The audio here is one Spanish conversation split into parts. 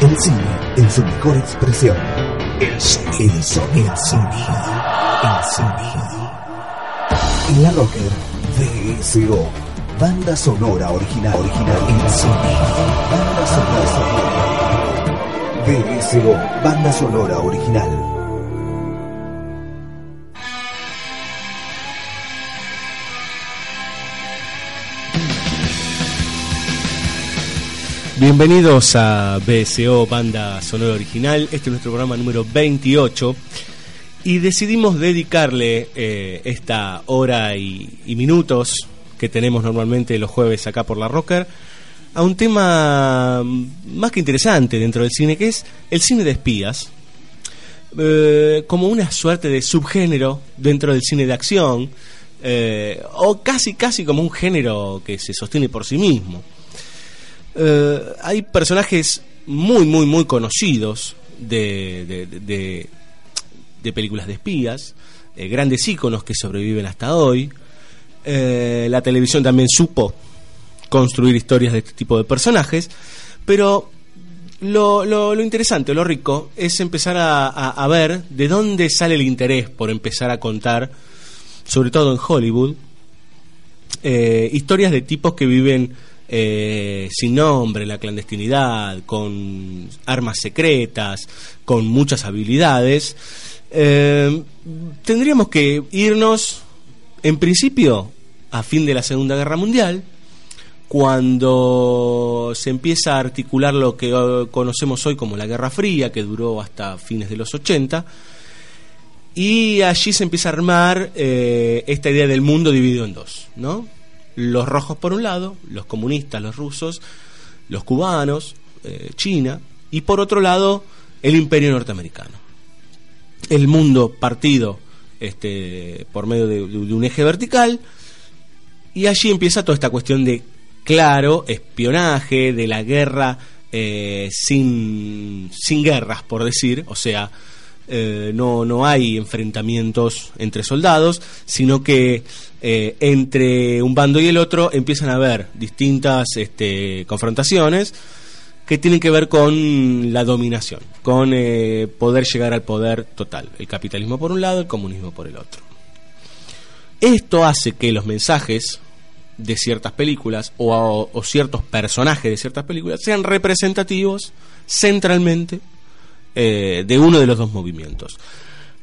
El cine en su mejor expresión. El sonido. El sonido. El sonido. En la Rocker, VSO. Banda sonora original. Original. El sonido. Banda sonora. VSO. Banda sonora original. Bienvenidos a BSO Banda Sonora Original. Este es nuestro programa número 28. Y decidimos dedicarle eh, esta hora y, minutos que tenemos normalmente los jueves acá por la Rocker a un tema más que interesante dentro del cine, que es el cine de espías. Eh, como una suerte de subgénero dentro del cine de acción, eh, o casi, casi como un género que se sostiene por sí mismo. Eh, hay personajes muy, muy, muy conocidos de, de, películas de espías, eh, grandes íconos que sobreviven hasta hoy. Eh, la televisión también supo construir historias de este tipo de personajes, pero lo, lo, interesante, lo rico, es empezar a, ver de dónde sale el interés por empezar a contar, sobre todo en Hollywood, historias de tipos que viven eh, sin nombre, la clandestinidad, con armas secretas, con muchas habilidades, eh, tendríamos que irnos, en principio, a fin de la Segunda Guerra Mundial, cuando se empieza a articular lo que conocemos hoy como la Guerra Fría, que duró hasta fines de los 80, y allí se empieza a armar eh, esta idea del mundo dividido en dos, ¿no? Los rojos por un lado, los comunistas, los rusos, los cubanos, eh, China, y por otro lado el imperio norteamericano. El mundo partido este, por medio de, un eje vertical, y allí empieza toda esta cuestión de, claro, espionaje, de la guerra eh, sin, sin guerras, por decir, o sea, eh, no, no hay enfrentamientos entre soldados, sino que eh, entre un bando y el otro empiezan a haber distintas este, confrontaciones que tienen que ver con la dominación, con eh, poder llegar al poder total. El capitalismo por un lado, el comunismo por el otro. Esto hace que los mensajes de ciertas películas o, o ciertos personajes de ciertas películas sean representativos centralmente eh, de uno de los dos movimientos.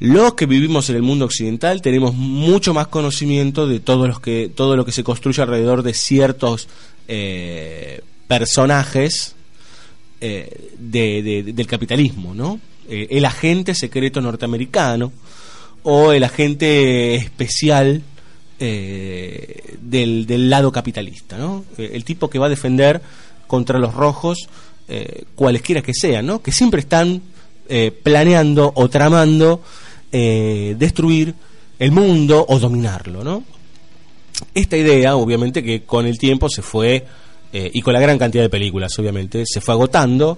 Los que vivimos en el mundo occidental tenemos mucho más conocimiento de todo, los que, todo lo que se construye alrededor de ciertos eh, personajes eh, del capitalismo, ¿no? el agente secreto norteamericano o el agente especial del, del, lado capitalista, ¿no? el tipo que va a defender contra los rojos cualesquiera que sean, ¿no? que siempre están eh, planeando o tramando eh, destruir el mundo o dominarlo, ¿no? Esta idea, obviamente, que con el tiempo se fue, eh, y con la gran cantidad de películas, obviamente, se fue agotando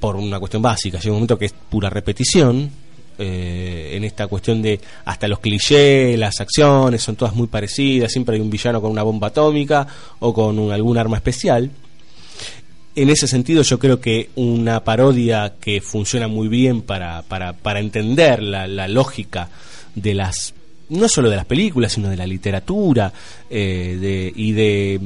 por una cuestión básica. Llega un momento que es pura repetición, en esta cuestión de hasta los clichés, las acciones son todas muy parecidas, siempre hay un villano con una bomba atómica o con algún arma especial en ese sentido yo creo que una parodia que funciona muy bien para, para, para entender la, la, lógica de las no solo de las películas sino de la literatura eh, de, y de,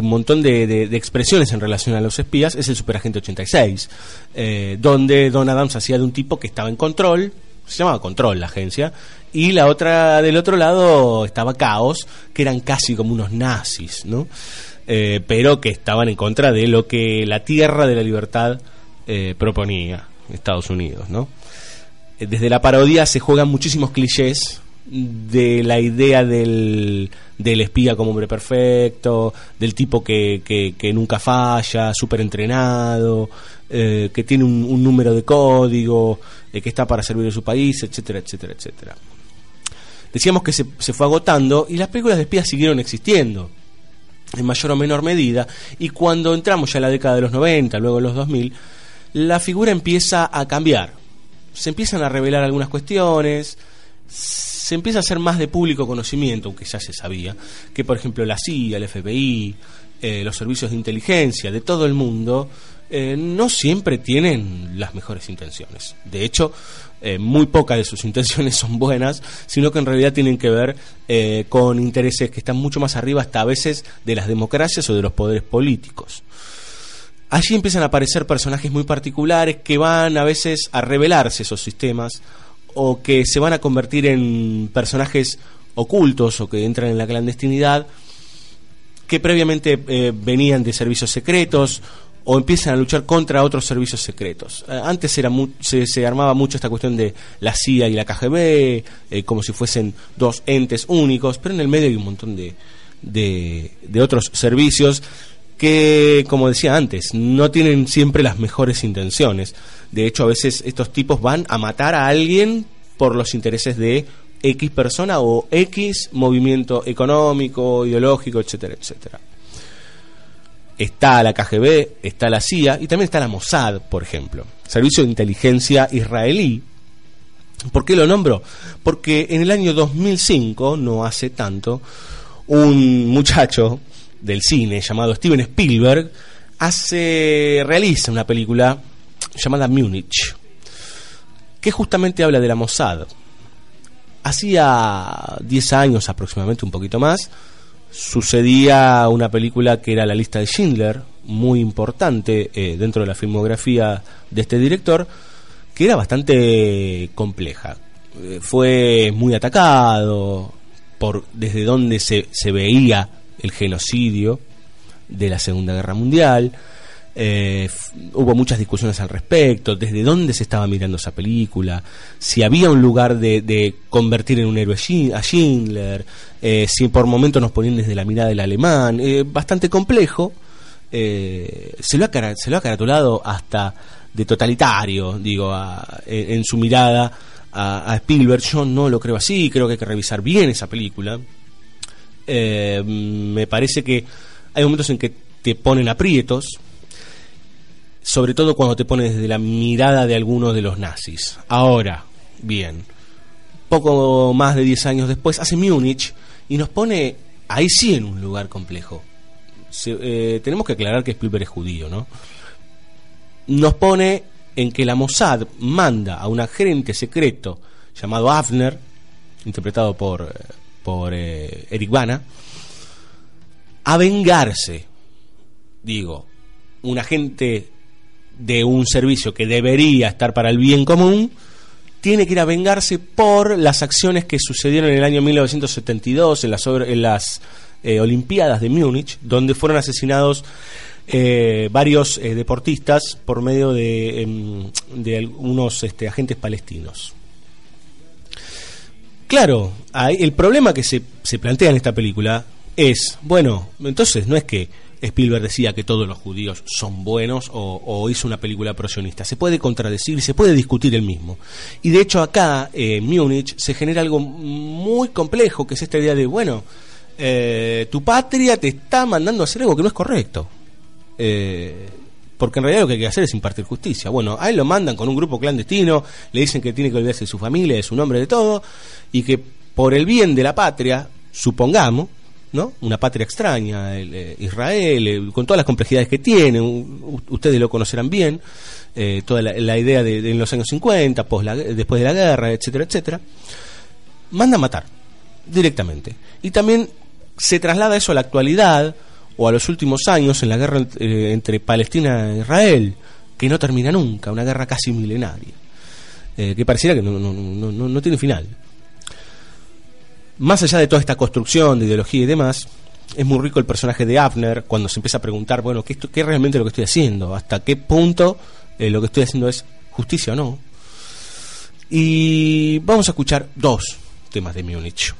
un montón de, de, expresiones en relación a los espías es el Superagente 86 eh, donde Don Adams hacía de un tipo que estaba en control se llamaba Control la agencia y la otra del otro lado estaba Caos que eran casi como unos nazis no eh, pero que estaban en contra de lo que la tierra de la libertad eh, proponía, Estados Unidos, ¿no? Eh, desde la parodia se juegan muchísimos clichés de la idea del, del espía como hombre perfecto, del tipo que, que, nunca falla, súper entrenado, que tiene un, número de código, que está para servir a su país, etcétera, etcétera, etcétera. Decíamos que se, se fue agotando y las películas de espías siguieron existiendo en mayor o menor medida, y cuando entramos ya en la década de los 90, luego en los 2000, la figura empieza a cambiar. Se empiezan a revelar algunas cuestiones, se empieza a hacer más de público conocimiento, aunque ya se sabía, que por ejemplo la CIA, el FBI, eh, los servicios de inteligencia de todo el mundo eh, no siempre tienen las mejores intenciones. De hecho, eh, muy pocas de sus intenciones son buenas, sino que en realidad tienen que ver con intereses que están mucho más arriba hasta a veces de las democracias o de los poderes políticos. Allí empiezan a aparecer personajes muy particulares que van a veces a revelarse esos sistemas o que se van a convertir en personajes ocultos o que entran en la clandestinidad que previamente eh, venían de servicios secretos o empiezan a luchar contra otros servicios secretos. Eh, antes era se, armaba mucho esta cuestión de la CIA y la KGB, eh, como si fuesen dos entes únicos, pero en el medio hay un montón de, de, otros servicios que, como decía antes, no tienen siempre las mejores intenciones. De hecho, a veces estos tipos van a matar a alguien por los intereses de X persona o X movimiento económico, ideológico, etcétera, etcétera. Está la KGB, está la CIA y también está la Mossad, por ejemplo, Servicio de Inteligencia Israelí. ¿Por qué lo nombro? Porque en el año 2005, no hace tanto, un muchacho del cine llamado Steven Spielberg hace realiza una película llamada Múnich que justamente habla de la Mossad hacía 10 años aproximadamente, un poquito más, sucedía una película que era La lista de Schindler, muy importante eh, dentro de la filmografía de este director, que era bastante compleja. Eh, fue muy atacado por desde donde se, se veía el genocidio de la Segunda Guerra Mundial. Eh, hubo muchas discusiones al respecto, desde dónde se estaba mirando esa película, si había un lugar de, convertir en un héroe a Schindler, eh, si por momentos nos ponían desde la mirada del alemán, eh, bastante complejo. se, lo ha, se lo ha caratulado hasta de totalitario, digo, en, su mirada a, a, Spielberg. Yo no lo creo así, creo que hay que revisar bien esa película. me parece que hay momentos en que te ponen aprietos, sobre todo cuando te pones desde la mirada de algunos de los nazis. Ahora, bien, poco más de 10 años después, hace Múnich y nos pone ahí sí en un lugar complejo. Eh, tenemos que aclarar que Spielberg es judío, ¿no? Nos pone en que la Mossad manda a un agente secreto llamado Avner, interpretado por, por eh, Eric Bana, a vengarse. Digo, un agente de un servicio que debería estar para el bien común, tiene que ir a vengarse por las acciones que sucedieron en el año 1972 en las, en las eh, Olimpiadas de Múnich, donde fueron asesinados eh, varios eh, deportistas por medio de, em, de algunos este, agentes palestinos. Claro, el problema que se, se plantea en esta película es, bueno, entonces no es que Spielberg decía que todos los judíos son buenos o, hizo una película prosionista. Se puede contradecir, se puede discutir el mismo. Y de hecho acá, en Múnich, se genera algo muy complejo, que es esta idea de, bueno, eh, tu patria te está mandando a hacer algo que no es correcto. Eh, porque en realidad lo que hay que hacer es impartir justicia. Bueno, a él lo mandan con un grupo clandestino, le dicen que tiene que olvidarse de su familia, de su nombre, de todo, y que por el bien de la patria, supongamos, ¿no? Una patria extraña, eh, Israel, con todas las complejidades que tiene, ustedes lo conocerán bien, eh, toda la, idea de, en los años 50, después de la guerra, etcétera, etcétera, manda a matar directamente. Y también se traslada eso a la actualidad o a los últimos años en la guerra eh, entre Palestina e Israel, que no termina nunca, una guerra casi milenaria, que pareciera que no, no, no, no tiene final más allá de toda esta construcción de ideología y demás, es muy rico el personaje de Abner cuando se empieza a preguntar, bueno, ¿qué, es realmente lo que estoy haciendo? ¿Hasta qué punto eh, lo que estoy haciendo es justicia o no? Y vamos a escuchar dos temas de Múnich,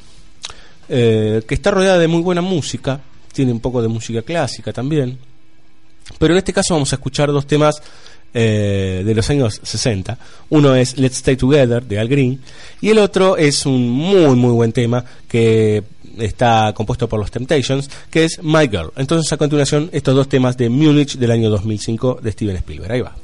eh, que está rodeada de muy buena música, tiene un poco de música clásica también, pero en este caso vamos a escuchar dos temas eh, de los años 60. Uno es Let's Stay Together de Al Green y el otro es un muy muy buen tema que está compuesto por los Temptations, que es My Girl. Entonces a continuación estos dos temas de Munich del año 2005 de Steven Spielberg. Ahí va.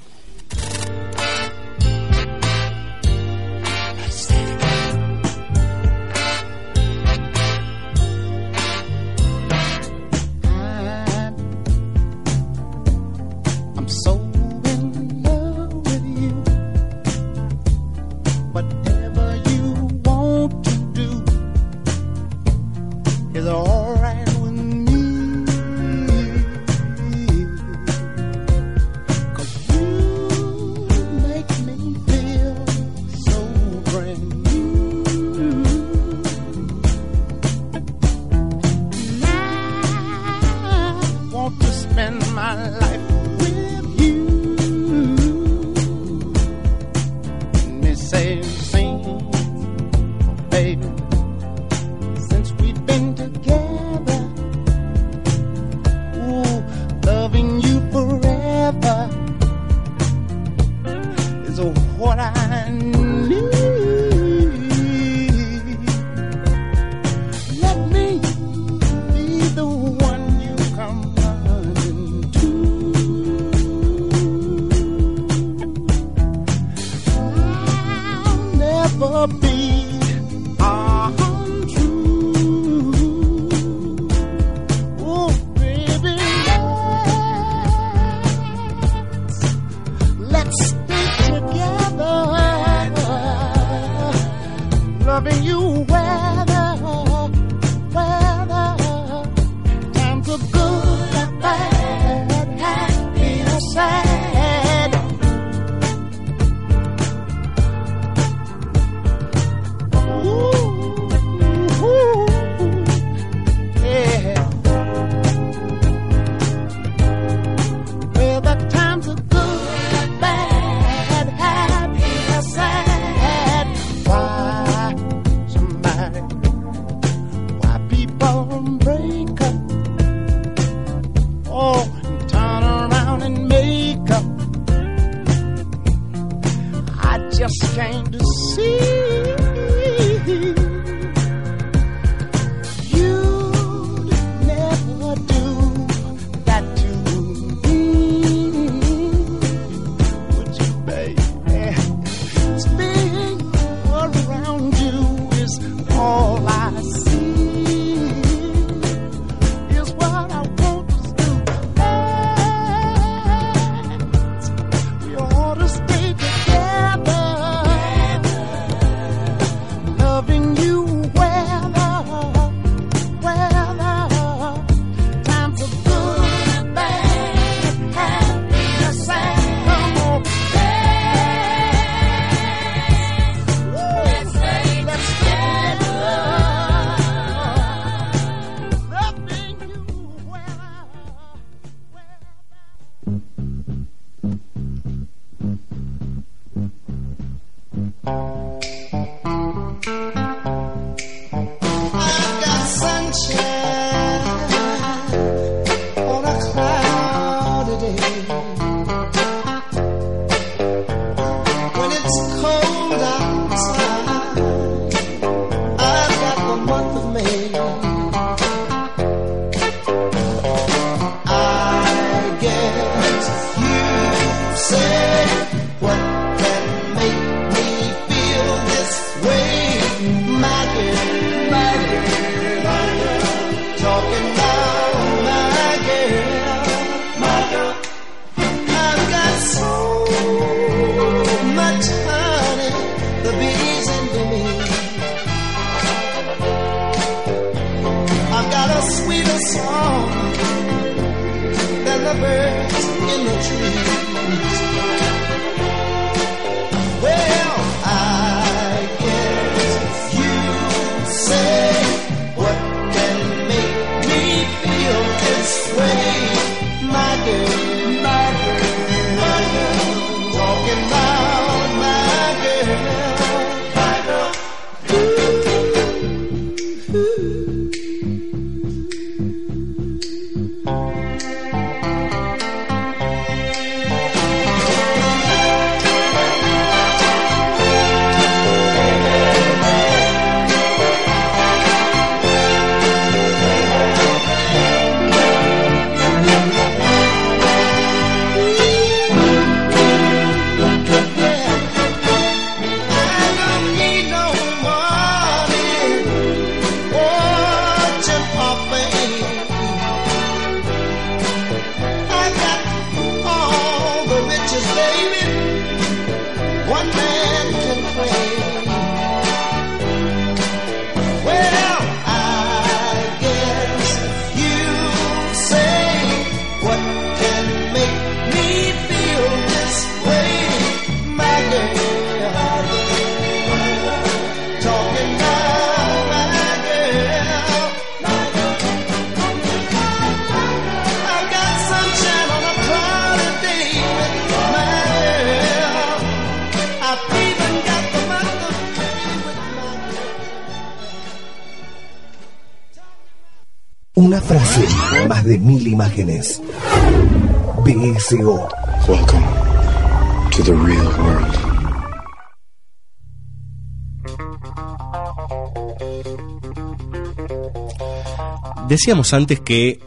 Decíamos antes que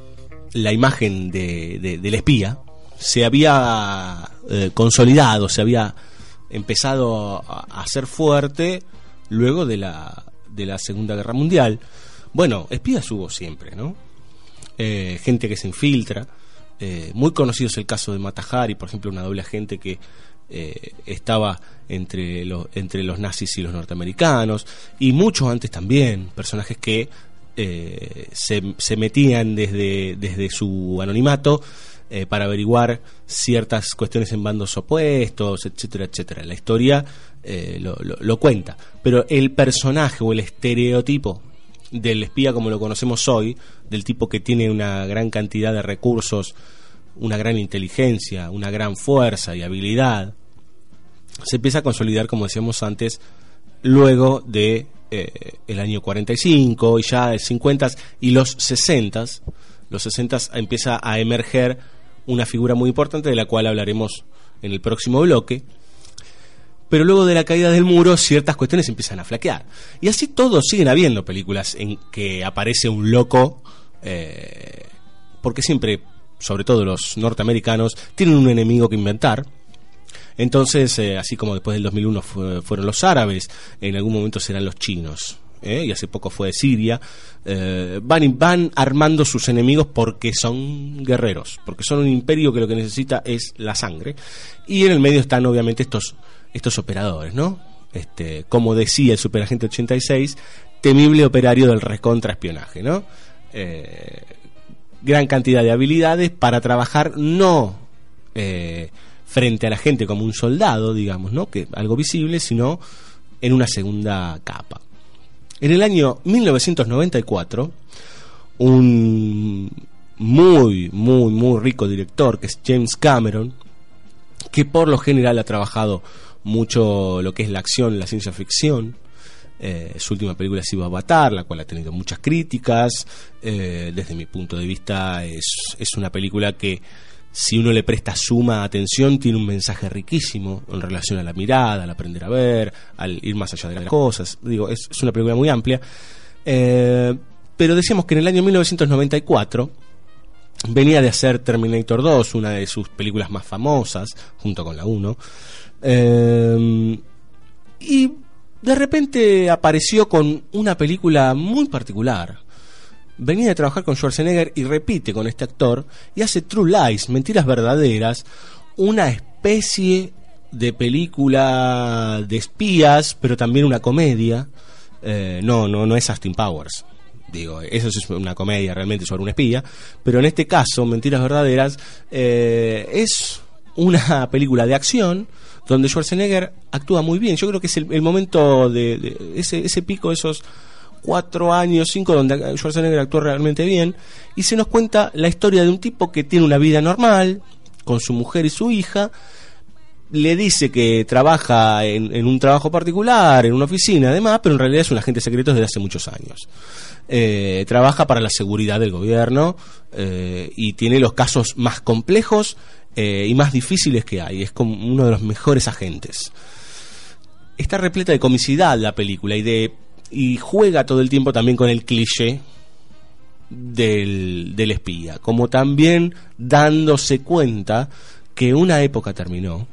la imagen de, del espía se había eh, consolidado, se había empezado a, hacer fuerte luego de la, de la Segunda Guerra Mundial. Bueno, espías hubo siempre, ¿no? Eh, gente que se infiltra. Eh, muy conocido es el caso de Matahari, por ejemplo, una doble agente que estaba entre, los entre los nazis y los norteamericanos, y muchos antes también, personajes que eh, se, metían desde, desde su anonimato eh, para averiguar ciertas cuestiones en bandos opuestos, etcétera, etcétera. La historia eh, lo, lo, cuenta, pero el personaje o el estereotipo del espía como lo conocemos hoy, del tipo que tiene una gran cantidad de recursos, una gran inteligencia, una gran fuerza y habilidad, se empieza a consolidar, como decíamos antes, luego de eh, el año 45 y ya el 50 y los 60, los 60 empieza a emerger una figura muy importante de la cual hablaremos en el próximo bloque. Pero luego de la caída del muro, ciertas cuestiones empiezan a flaquear. Y así todos siguen habiendo películas en que aparece un loco, eh, porque siempre, sobre todo los norteamericanos, tienen un enemigo que inventar entonces, eh, así como después del 2001 fueron los árabes, en algún momento serán los chinos. ¿eh? y hace poco fue Siria, eh, van, van armando sus enemigos porque son guerreros, porque son un imperio que lo que necesita es la sangre. Y en el medio están obviamente estos, estos operadores, ¿no? Este, como decía el Superagente 86, temible operario del recontraespionaje, ¿no? gran cantidad de habilidades para trabajar no frente a la gente como un soldado, digamos, ¿no? Que algo visible, sino en una segunda capa. En el año 1994, un muy, muy, muy rico director, que es James Cameron, que por lo general ha trabajado mucho lo que es la acción, la ciencia ficción. Eh, su última película ha Avatar, la cual ha tenido muchas críticas. Eh, desde mi punto de vista es, es una película que si uno le presta suma atención, tiene un mensaje riquísimo en relación a la mirada, al aprender a ver, al ir más allá de las cosas. Digo, es, una película muy amplia. Eh, pero decíamos que en el año 1994 venía de hacer Terminator 2, una de sus películas más famosas, junto con la 1. Eh, y de repente apareció con una película muy particular venía de trabajar con Schwarzenegger y repite con este actor y hace True Lies, Mentiras Verdaderas, una especie de película de espías, pero también una comedia. Eh, no, no, no es Austin Powers. Digo, eso es una comedia realmente sobre un espía, pero en este caso, Mentiras Verdaderas, eh, es una película de acción donde Schwarzenegger actúa muy bien. Yo creo que es el, momento de, de ese, ese pico, esos cuatro años, cinco, donde Schwarzenegger actuó realmente bien, y se nos cuenta la historia de un tipo que tiene una vida normal, con su mujer y su hija, le dice que trabaja en, un trabajo particular, en una oficina, además, pero en realidad es un agente secreto desde hace muchos años. Eh, trabaja para la seguridad del gobierno eh, y tiene los casos más complejos eh, y más difíciles que hay. Es como uno de los mejores agentes. Está repleta de comicidad la película y de y juega todo el tiempo también con el cliché del, del espía, como también dándose cuenta que una época terminó,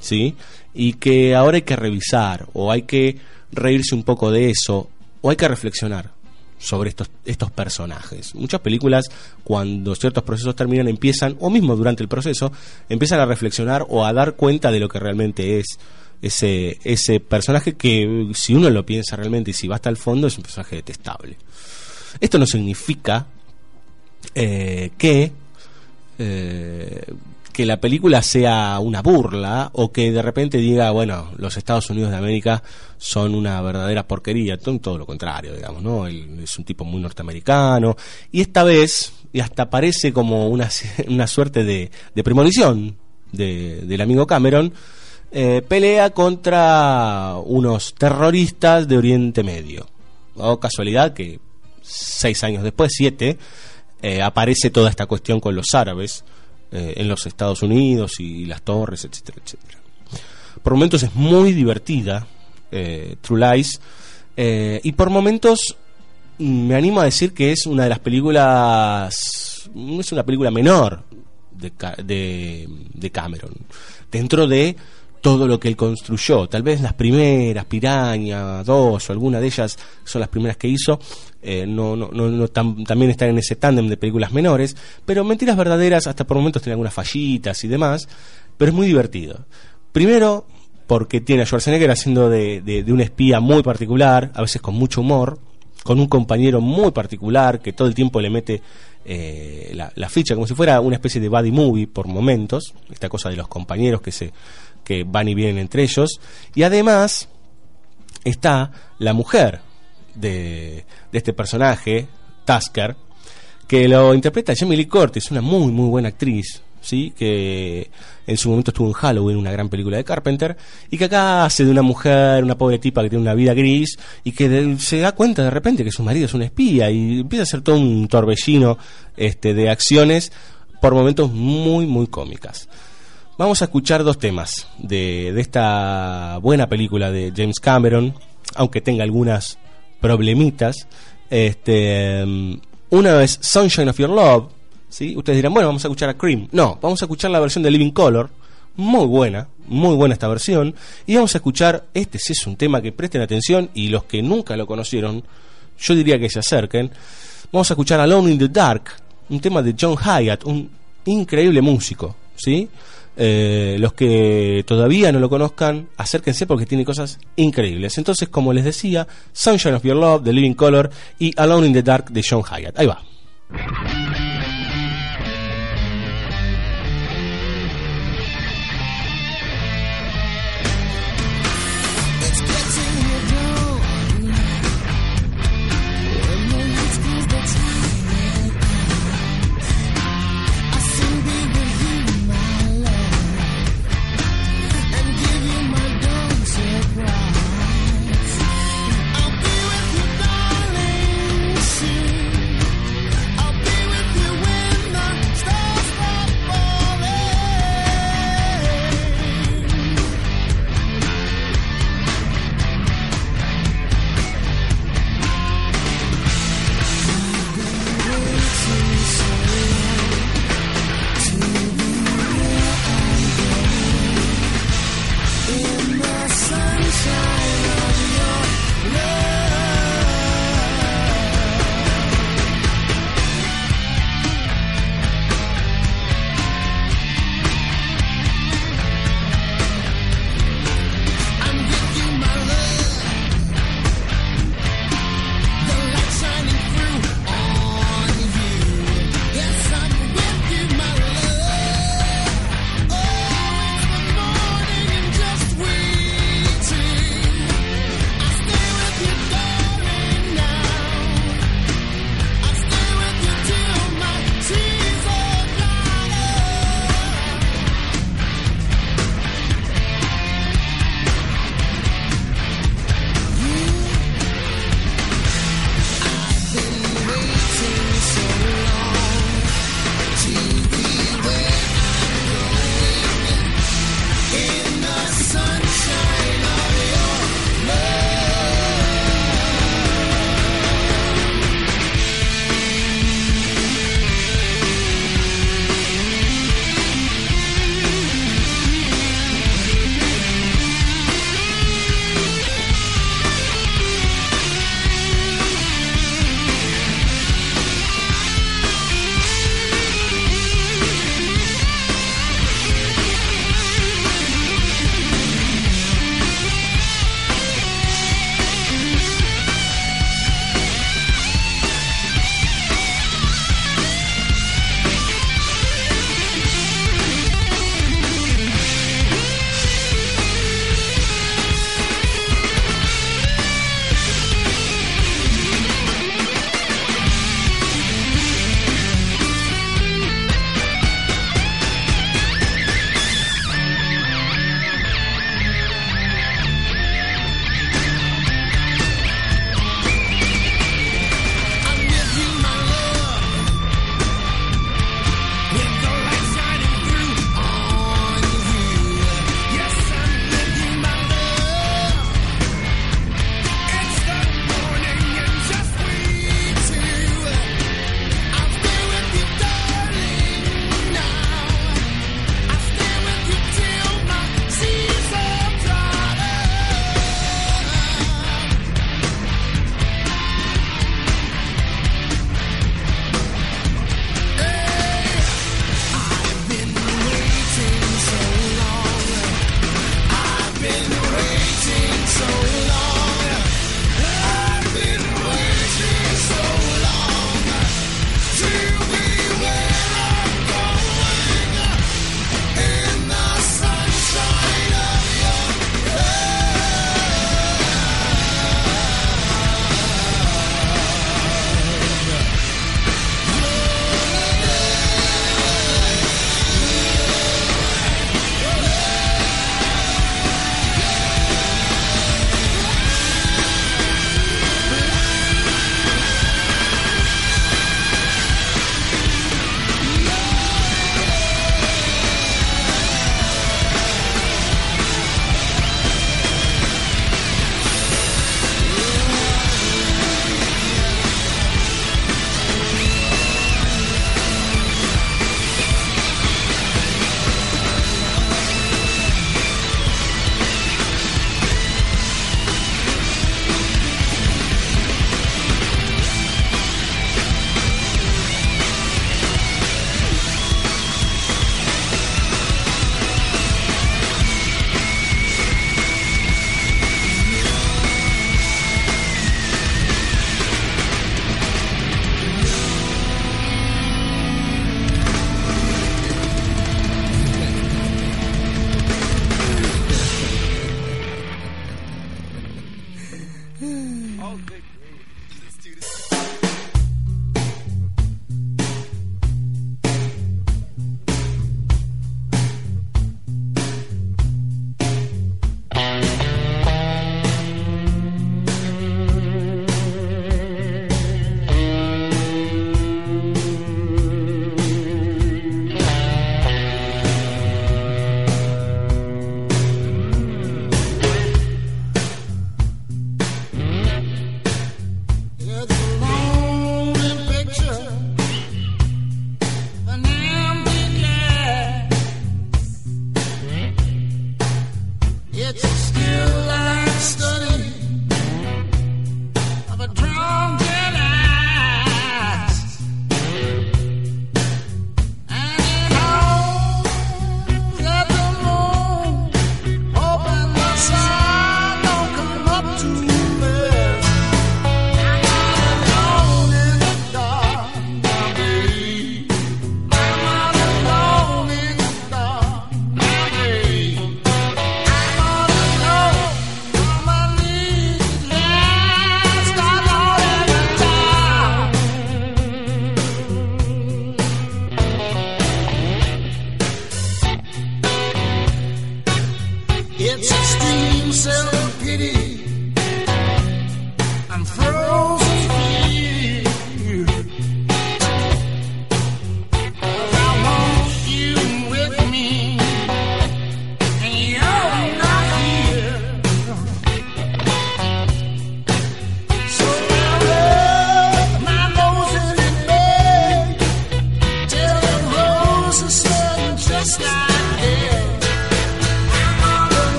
¿sí? Y que ahora hay que revisar, o hay que reírse un poco de eso, o hay que reflexionar sobre estos, estos personajes. Muchas películas, cuando ciertos procesos terminan, empiezan, o mismo durante el proceso, empiezan a reflexionar o a dar cuenta de lo que realmente es ese, ese personaje que si uno lo piensa realmente y si va hasta el fondo es un personaje detestable. Esto no significa eh, que eh, que la película sea una burla o que de repente diga, bueno, los Estados Unidos de América son una verdadera porquería, todo, lo contrario, digamos, ¿no? es un tipo muy norteamericano y esta vez, y hasta parece como una, una suerte de, de premonición de, del amigo Cameron, eh, pelea contra unos terroristas de Oriente Medio. O casualidad que seis años después, siete, eh, aparece toda esta cuestión con los árabes eh, en los Estados Unidos y las torres, etcétera, etcétera. Por momentos es muy divertida, True Lies, y por momentos me animo a decir que es una de las películas, es una película menor de, de, de Cameron, dentro de todo lo que él construyó. Tal vez las primeras, Piraña, dos o alguna de ellas son las primeras que hizo. Eh, no, no, no, también están en ese tándem de películas menores. Pero Mentiras Verdaderas, hasta por momentos tiene algunas fallitas y demás. Pero es muy divertido. Primero, porque tiene a Schwarzenegger haciendo de, de, un espía muy particular, a veces con mucho humor, con un compañero muy particular que todo el tiempo le mete eh, la, la, ficha, como si fuera una especie de buddy movie por momentos, esta cosa de los compañeros que se que van y vienen entre ellos. Y además está la mujer de, de este personaje, Tasker, que lo interpreta Jamie Lee Curtis, una muy, muy buena actriz, ¿sí? que en su momento estuvo en Halloween, una gran película de Carpenter, y que acá hace de una mujer, una pobre tipa que tiene una vida gris, y que se da cuenta de repente que su marido es un espía, y empieza a hacer todo un torbellino este, de acciones por momentos muy, muy cómicas. Vamos a escuchar dos temas de, de esta buena película de James Cameron, aunque tenga algunas problemitas. Este, um, una es Sunshine of Your Love. ¿sí? Ustedes dirán, bueno, vamos a escuchar a Cream. No, vamos a escuchar la versión de Living Color. Muy buena, muy buena esta versión. Y vamos a escuchar, este sí es un tema que presten atención y los que nunca lo conocieron, yo diría que se acerquen. Vamos a escuchar Alone in the Dark, un tema de John Hyatt, un increíble músico, ¿sí? Eh, los que todavía no lo conozcan, acérquense porque tiene cosas increíbles. Entonces, como les decía, Sunshine of Your Love de Living Color y Alone in the Dark de John Hyatt. Ahí va.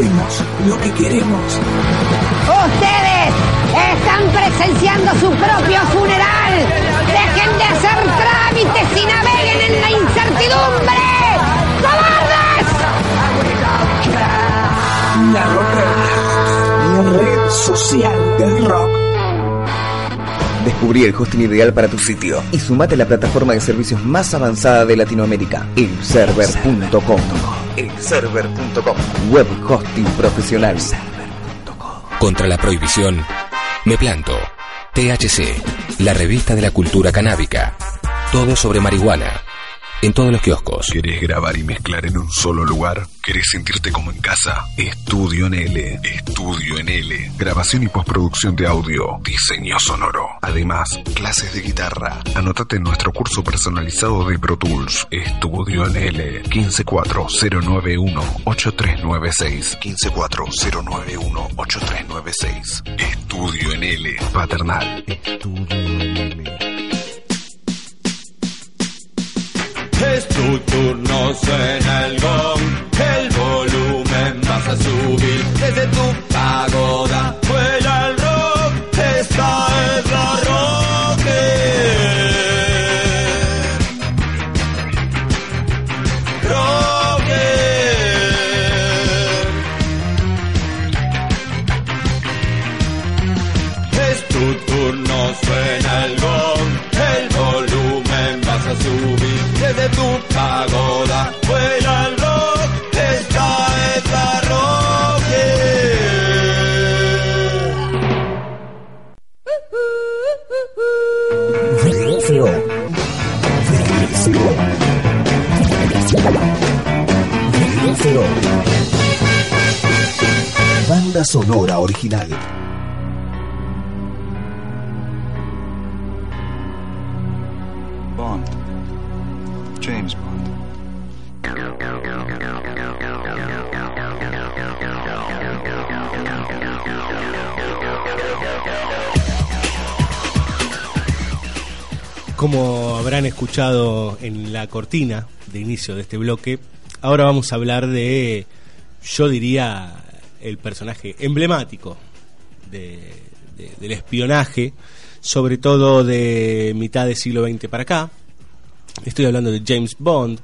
Hacemos lo que queremos. Ustedes están presenciando su propio funeral. Dejen de hacer trámites y naveguen en la incertidumbre. ¡Cobardes! La Roca, la red social del rock. Descubrí el hosting ideal para tu sitio y sumate a la plataforma de servicios más avanzada de Latinoamérica, elserver.com. Elserver.com. Web hosting profesional. Contra la prohibición, me planto. THC, la revista de la cultura canábica. Todo sobre marihuana. En todos los kioscos. ¿Querés grabar y mezclar en un solo lugar? ¿Querés sentirte como en casa? Estudio en L. Estudio en L. Grabación y postproducción de audio. Diseño sonoro. Además, clases de guitarra. Anotate en nuestro curso personalizado de Pro Tools. Estudio en L. 154-091-8396. 154-091-8396. Estudio en L. Paternal. Estudio en L. Es tu turno, suena el gong, el volumen vas a subir desde tu pagoda. Escuchado en la cortina de inicio de este bloque, ahora vamos a hablar de, yo diría, el personaje emblemático de- de- del espionaje, sobre todo de mitad del siglo XX para acá. Estoy hablando de James Bond,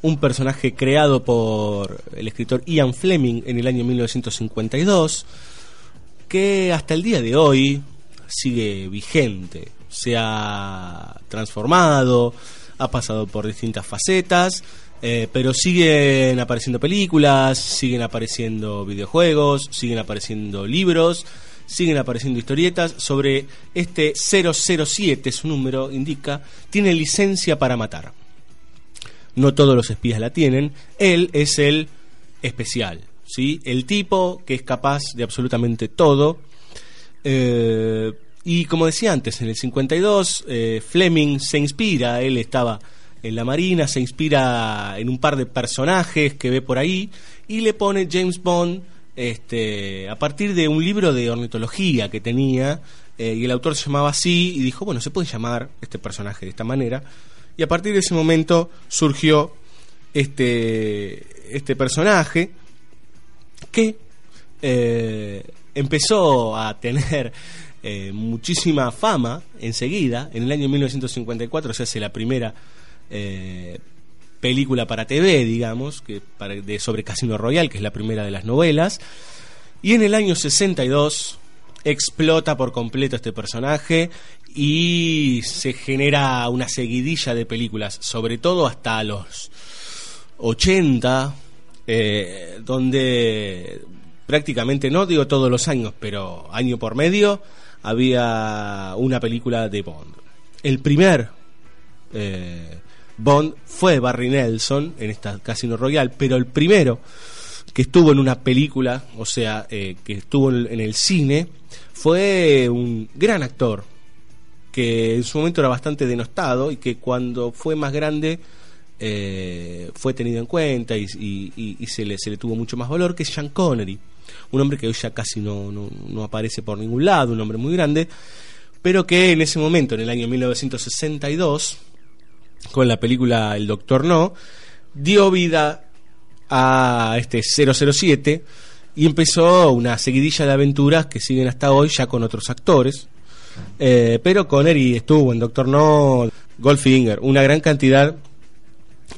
un personaje creado por el escritor Ian Fleming en el año 1952, que hasta el día de hoy sigue vigente. Se ha transformado, ha pasado por distintas facetas Eh, pero siguen apareciendo películas, siguen apareciendo videojuegos, siguen apareciendo libros, siguen apareciendo historietas sobre este 007, su número indica, tiene licencia para matar. No todos los espías la tienen, él es el especial, ¿sí? El tipo que es capaz de absolutamente todo. Eh, y como decía antes, en el 52 eh, Fleming se inspira, él estaba en la Marina, se inspira en un par de personajes que ve por ahí y le pone James Bond este, a partir de un libro de ornitología que tenía eh, y el autor se llamaba así y dijo, bueno, se puede llamar este personaje de esta manera y a partir de ese momento surgió este, este personaje que eh, empezó a tener eh, muchísima fama enseguida. En el año 1954 se hace la primera eh, película para TV, digamos, que de, sobre Casino Royale, que es la primera de las novelas. Y en el año 62 explota por completo este personaje y se genera una seguidilla de películas, sobre todo hasta los 80, eh, donde prácticamente, no digo todos los años, pero año por medio, había una película de Bond. El primer eh, Bond fue Barry Nelson en esta Casino Royale, pero el primero que estuvo en una película, o sea, eh, que estuvo en, el cine, fue un gran actor que en su momento era bastante denostado y que cuando fue más grande eh, fue tenido en cuenta y- y se, le, se le tuvo mucho más valor, que es Sean Connery, un hombre que hoy ya casi no, no, aparece por ningún lado, un hombre muy grande, pero que en ese momento, en el año 1962, con la película El Doctor No, dio vida a este 007 y empezó una seguidilla de aventuras que siguen hasta hoy ya con otros actores. Eh, pero Connery estuvo en Doctor No, Goldfinger, una gran cantidad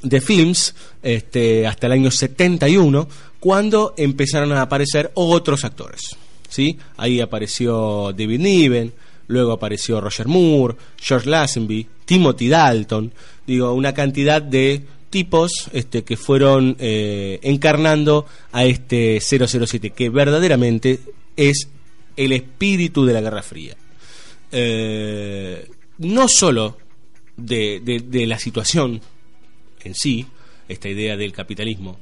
de films este, hasta el año 71 cuando empezaron a aparecer otros actores. ¿sí? Ahí apareció David Niven, luego apareció Roger Moore, George Lazenby, Timothy Dalton, digo, una cantidad de tipos este, que fueron eh, encarnando a este 007, que verdaderamente es el espíritu de la Guerra Fría. Eh, no solo de, la situación en sí, esta idea del capitalismo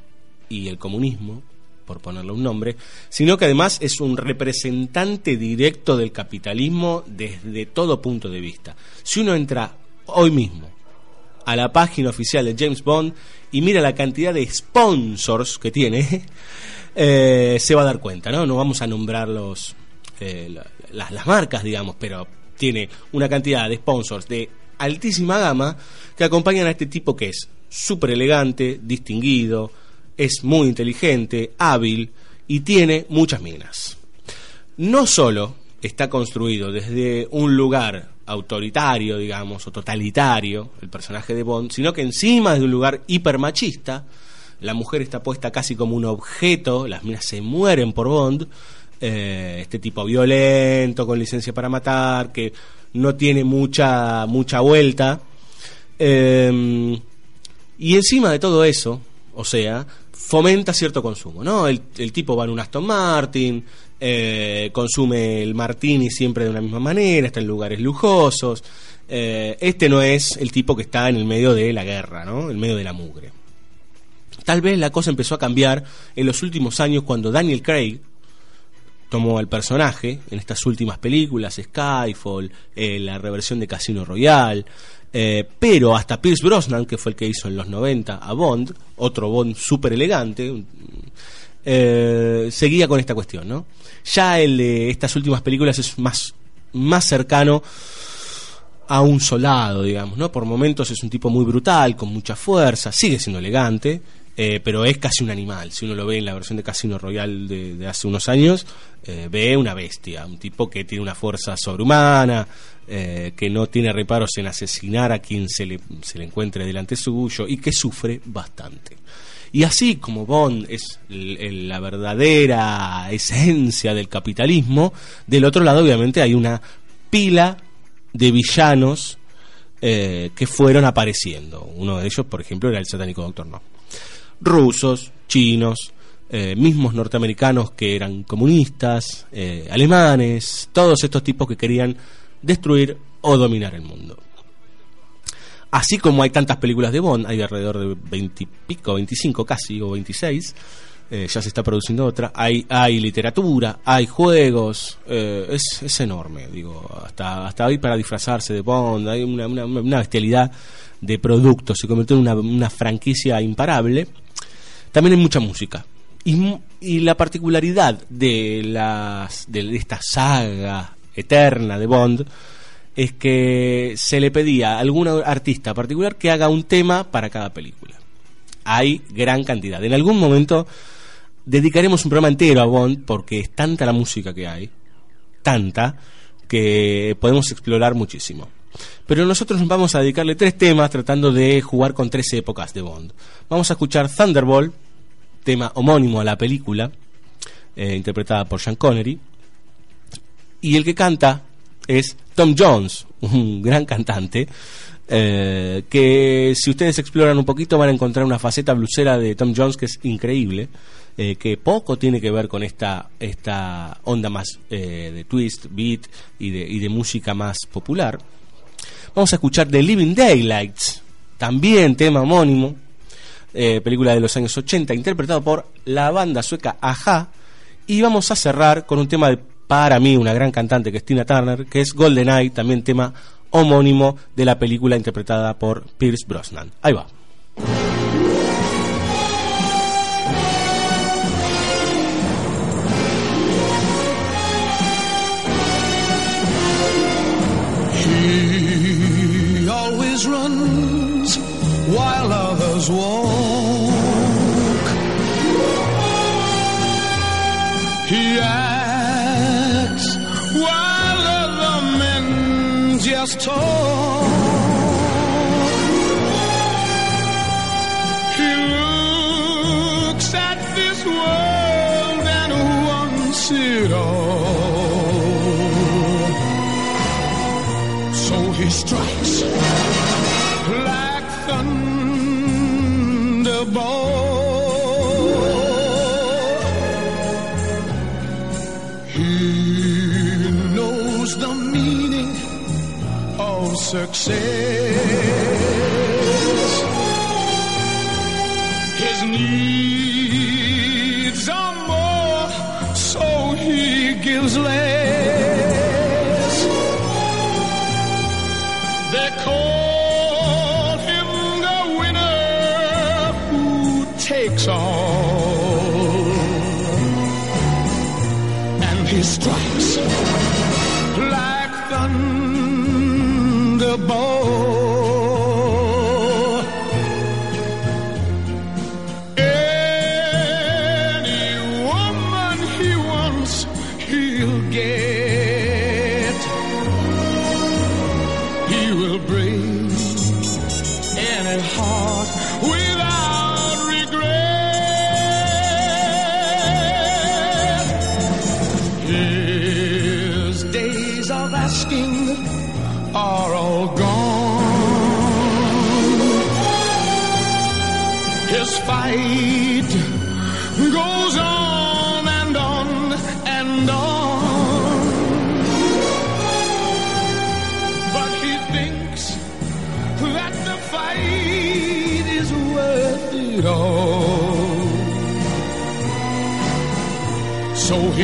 y el comunismo, por ponerle un nombre, sino que además es un representante directo del capitalismo desde todo punto de vista. Si uno entra hoy mismo a la página oficial de James Bond y mira la cantidad de sponsors que tiene, eh, se va a dar cuenta, ¿no? No vamos a nombrar los, eh, la- las, las marcas, digamos, pero tiene una cantidad de sponsors de altísima gama que acompañan a este tipo que es súper elegante, distinguido, es muy inteligente, hábil y tiene muchas minas. No solo está construido desde un lugar autoritario, digamos, o totalitario, el personaje de Bond, sino que encima de un lugar hipermachista, la mujer está puesta casi como un objeto, las minas se mueren por Bond, eh, este tipo violento, con licencia para matar, que no tiene mucha, mucha vuelta. Eh, y encima de todo eso, o sea, fomenta cierto consumo, ¿no? El, tipo va en un Aston Martin, eh, consume el martini siempre de una misma manera, está en lugares lujosos. Eh, este no es el tipo que está en el medio de la guerra, ¿no? En medio de la mugre. Tal vez la cosa empezó a cambiar en los últimos años cuando Daniel Craig tomó al personaje en estas últimas películas, Skyfall, eh, la reversión de Casino Royale, eh, pero hasta Pierce Brosnan, que fue el que hizo en los 90 a Bond, otro Bond súper elegante, eh, seguía con esta cuestión, ¿no? Ya el de estas últimas películas es más, más cercano a un soldado, digamos, ¿no? Por momentos es un tipo muy brutal, con mucha fuerza, sigue siendo elegante, eh, pero es casi un animal. Si uno lo ve en la versión de Casino Royale de, hace unos años, eh, ve una bestia, un tipo que tiene una fuerza sobrehumana, eh, que no tiene reparos en asesinar a quien se le, se le encuentre delante suyo y que sufre bastante. Y así como Bond es la verdadera esencia del capitalismo, del otro lado obviamente hay una pila de villanos eh, que fueron apareciendo. Uno de ellos, por ejemplo, era el satánico Doctor No. Rusos, chinos, eh, mismos norteamericanos que eran comunistas, alemanes, todos estos tipos que querían destruir o dominar el mundo. Así como hay tantas películas de Bond, hay alrededor de 20 y pico, 25 casi, o 26, eh, ya se está produciendo otra, hay, literatura, hay juegos, eh, es, es enorme, digo, hasta, hasta hoy para disfrazarse de Bond, hay una, una, una bestialidad de productos, se convirtió en una, una franquicia imparable. También hay mucha música. Y, y la particularidad de, las, de esta saga eterna de Bond es que se le pedía a algún artista particular que haga un tema para cada película. Hay gran cantidad. En algún momento dedicaremos un programa entero a Bond porque es tanta la música que hay, tanta, que podemos explorar muchísimo. Pero nosotros nos vamos a dedicarle tres temas tratando de jugar con tres épocas de Bond. Vamos a escuchar Thunderbolt, tema homónimo a la película, eh, interpretada por Sean Connery. Y el que canta es Tom Jones, un gran cantante, eh, que si ustedes exploran un poquito van a encontrar una faceta blusera de Tom Jones que es increíble, eh, que poco tiene que ver con esta, esta onda más eh, de twist, beat y de, y de música más popular. Vamos a escuchar The Living Daylights, también tema homónimo, eh, película de los años 80, interpretado por la banda sueca Aja. Y vamos a cerrar con un tema de, para mí, una gran cantante que es Tina Turner, que es GoldenEye, también tema homónimo de la película interpretada por Pierce Brosnan. Ahí va. He always runs while others walk. He torn success.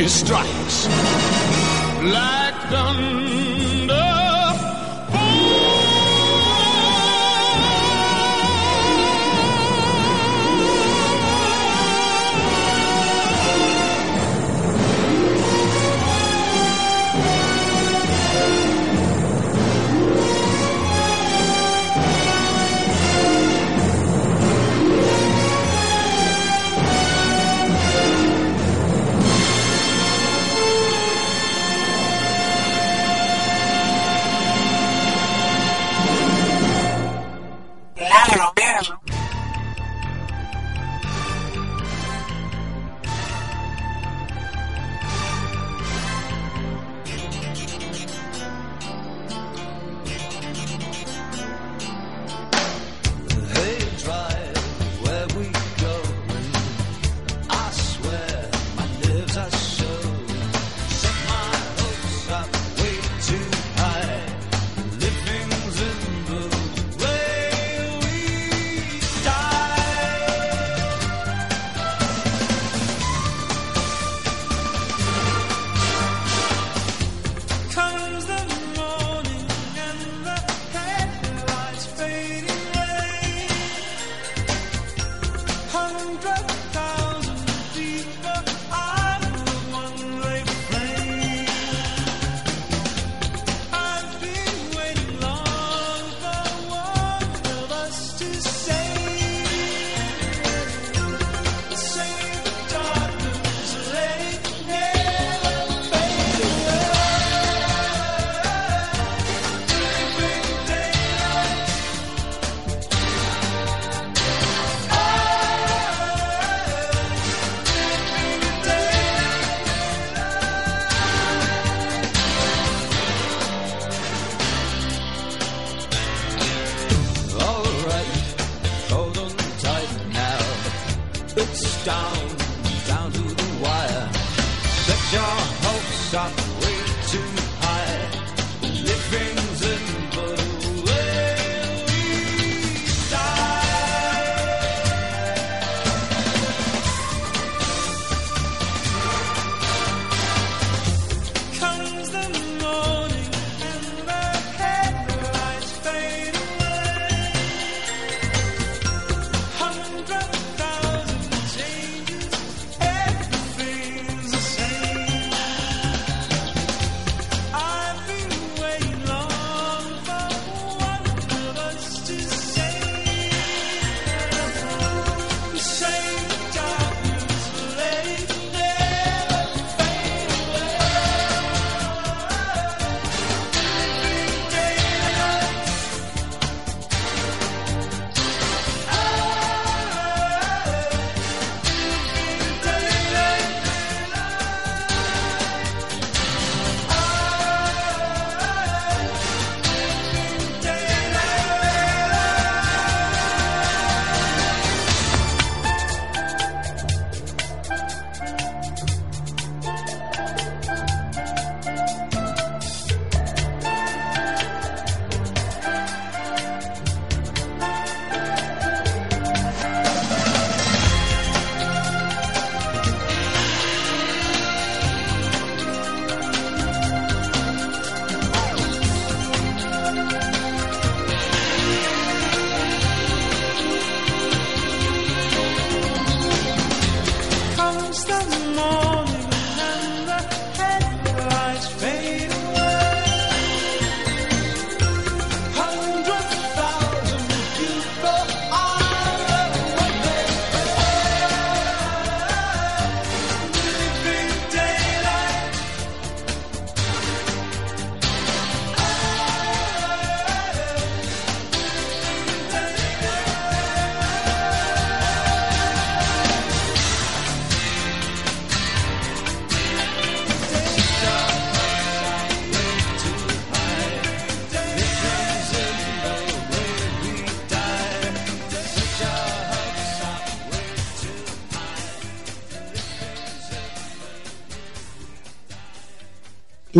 destruction.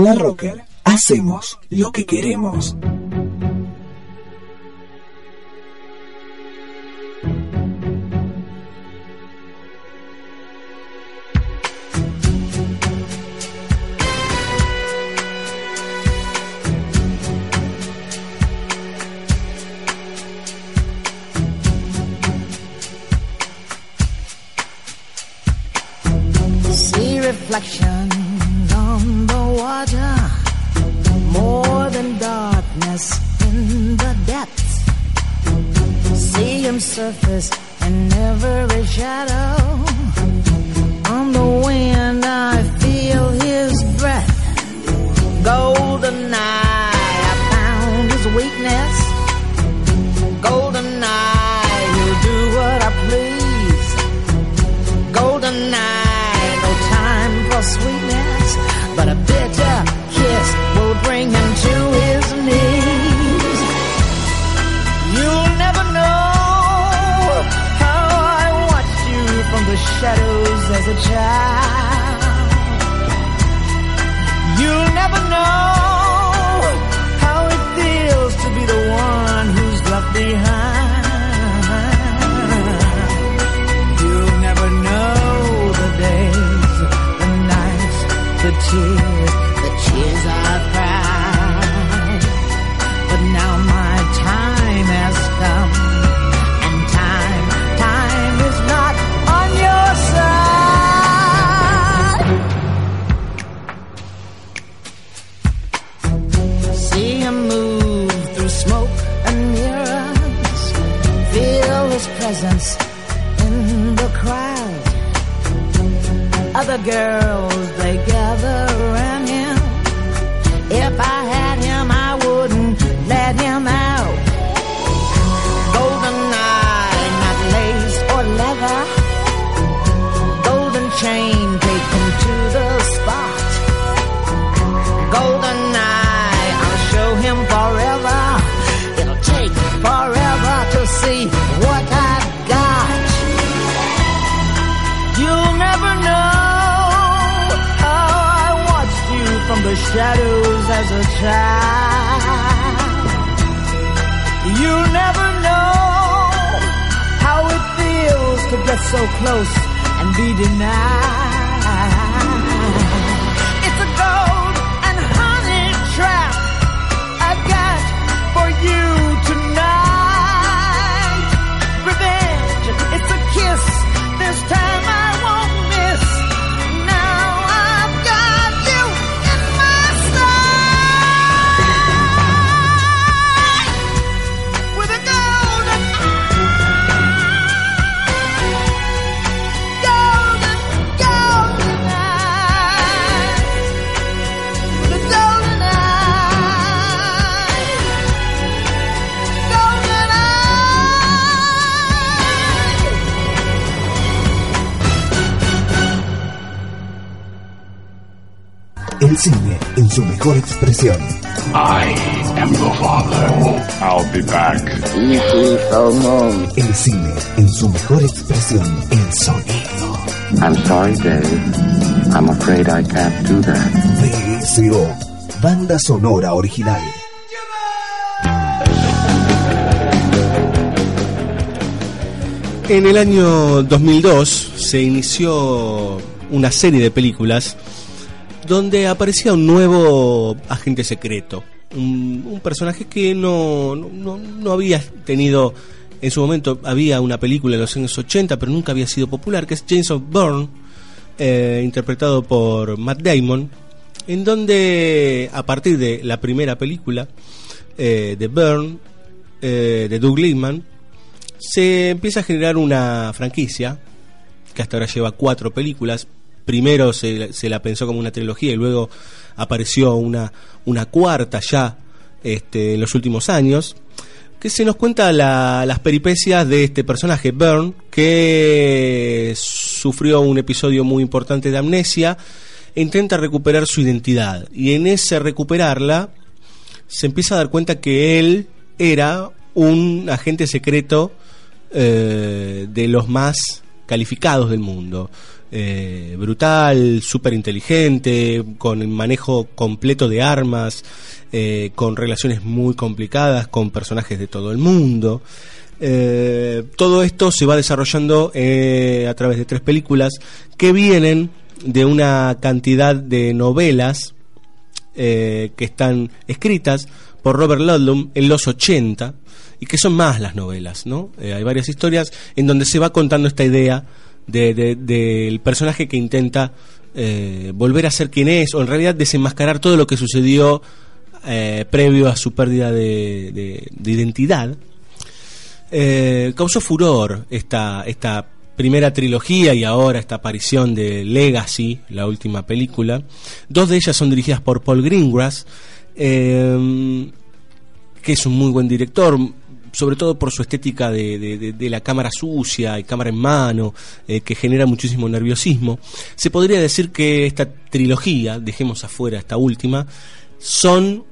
La hacemos lo que queremos. Mejor expresión. I am your father. I'll be back. El cine en su mejor expresión. El sonido. I'm sorry, Dave. I'm afraid I can't do that. VSO. Banda sonora original. En el año 2002 se inició una serie de películas donde aparecía un nuevo agente secreto, un, personaje que no, no, no había tenido, en su momento había una película en los años 80, pero nunca había sido popular, que es James of Bourne, eh, interpretado por Matt Damon, en donde a partir de la primera película eh, de Bourne, eh, de Doug Liman, se empieza a generar una franquicia que hasta ahora lleva cuatro películas. Primero se, la pensó como una trilogía y luego apareció una, una cuarta ya este, en los últimos años, que se nos cuenta la- las peripecias de este personaje, Byrne, que sufrió un episodio muy importante de amnesia e intenta recuperar su identidad. Y en ese recuperarla, se empieza a dar cuenta que él era un agente secreto eh, de los más calificados del mundo. Eh, brutal, súper inteligente, con manejo completo de armas, eh, con relaciones muy complicadas con personajes de todo el mundo. Eh, todo esto se va desarrollando a través de tres películas que vienen de una cantidad de novelas que están escritas por Robert Ludlum en los 80 y que son más las novelas, ¿no? Hay varias historias en donde se va contando esta idea de- de- del personaje que intenta eh, volver a ser quien es o en realidad desenmascarar todo lo que sucedió eh, previo a su pérdida de, de- de identidad. Eh, causó furor esta, esta primera trilogía y ahora esta aparición de Legacy, la última película. Dos de ellas son dirigidas por Paul Greengrass, que es un muy buen director, sobre todo por su estética de, de- la cámara sucia y cámara en mano, eh, que genera muchísimo nerviosismo. Se podría decir que esta trilogía, dejemos afuera esta última, son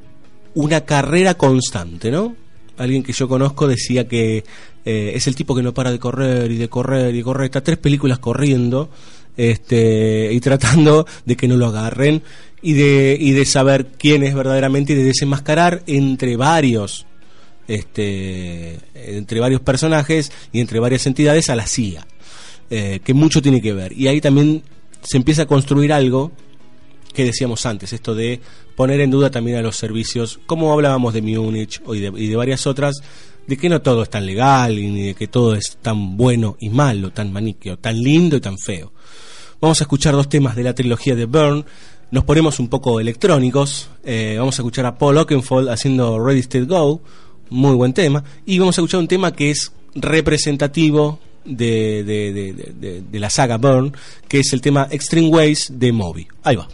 una carrera constante, ¿no? Alguien que yo conozco decía que eh, es el tipo que no para de correr y de correr y correr, está tres películas corriendo este, y tratando de que no lo agarren y de, y de saber quién es verdaderamente y de desenmascarar entre varios este, entre varios personajes y entre varias entidades a la CIA, eh, que mucho tiene que ver. Y ahí también se empieza a construir algo que decíamos antes, esto de poner en duda también a los servicios, como hablábamos de Múnich y de, varias otras, de que no todo es tan legal y ni de que todo es tan bueno y malo, tan maniqueo, tan lindo y tan feo. Vamos a escuchar dos temas de la trilogía de Byrne. Nos ponemos un poco electrónicos. eh, vamos a escuchar a Paul Oakenfold haciendo Ready Steady Go, muy buen tema. Y vamos a escuchar un tema que es representativo de, de- de- la saga Byrne, que es el tema Extreme Ways de Moby. Ahí va.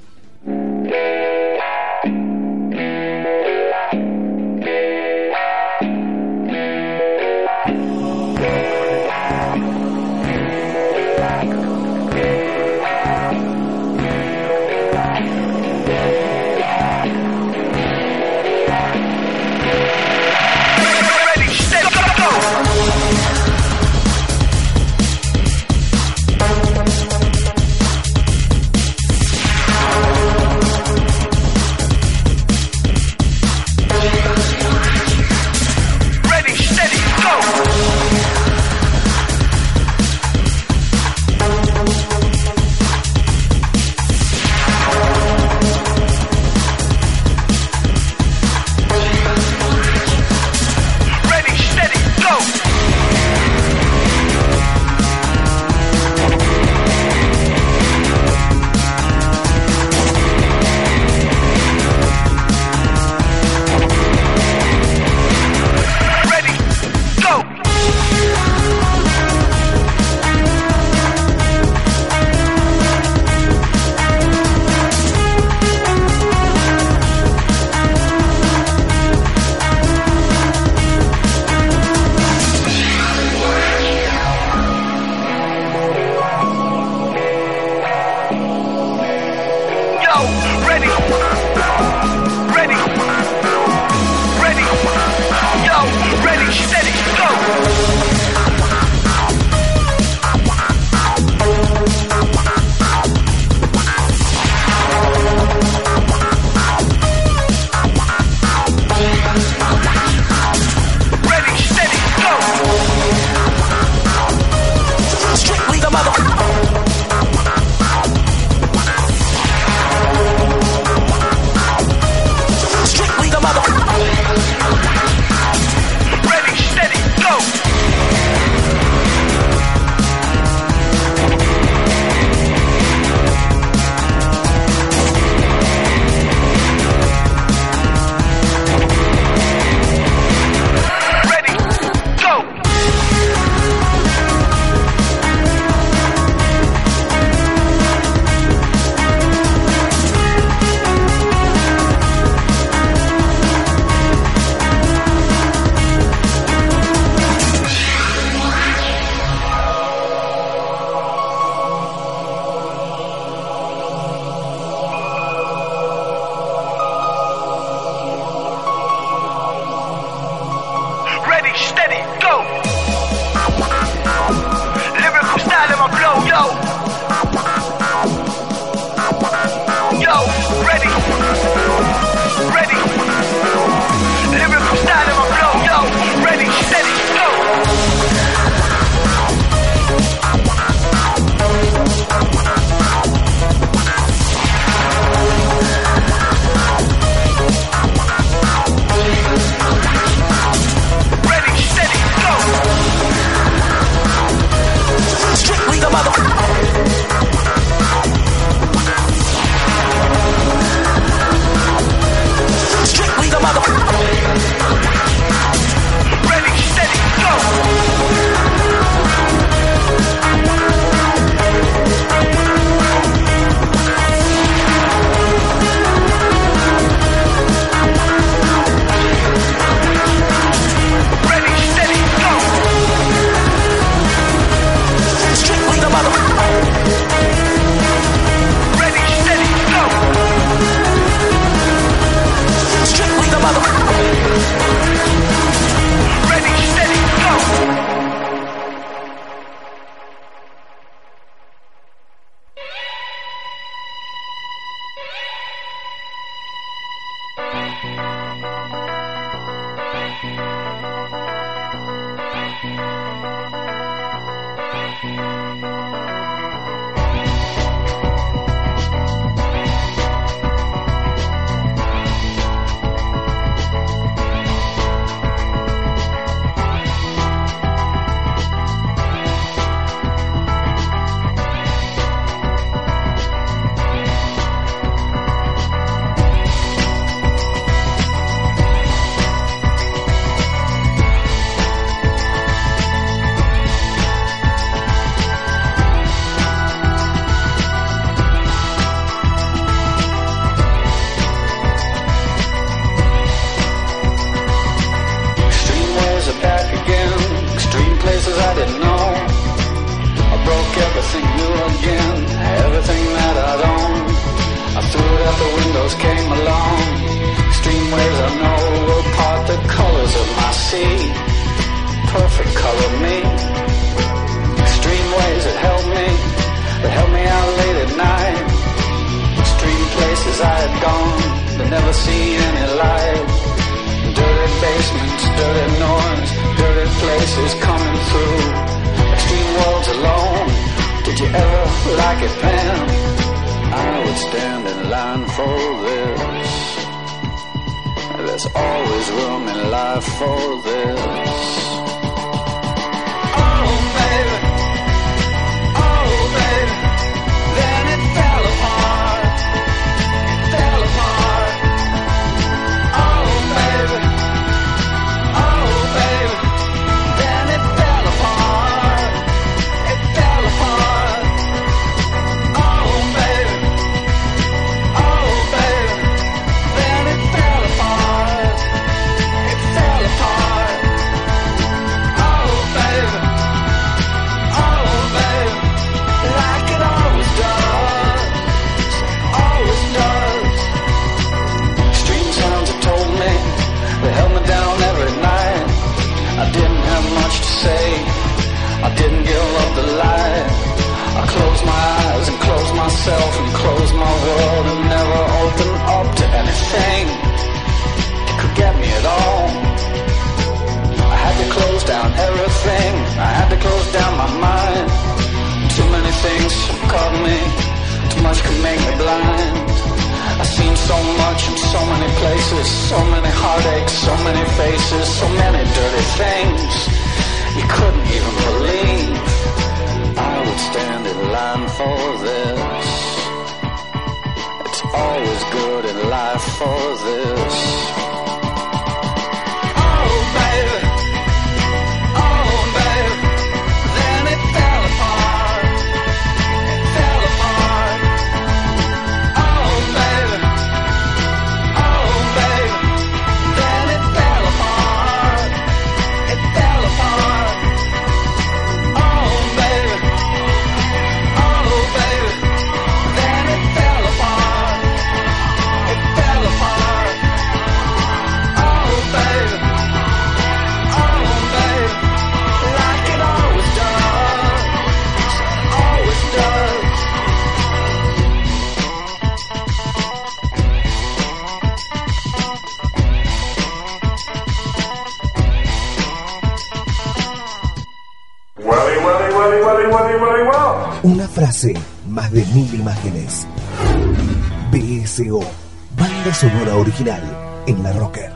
Original en la Rocker.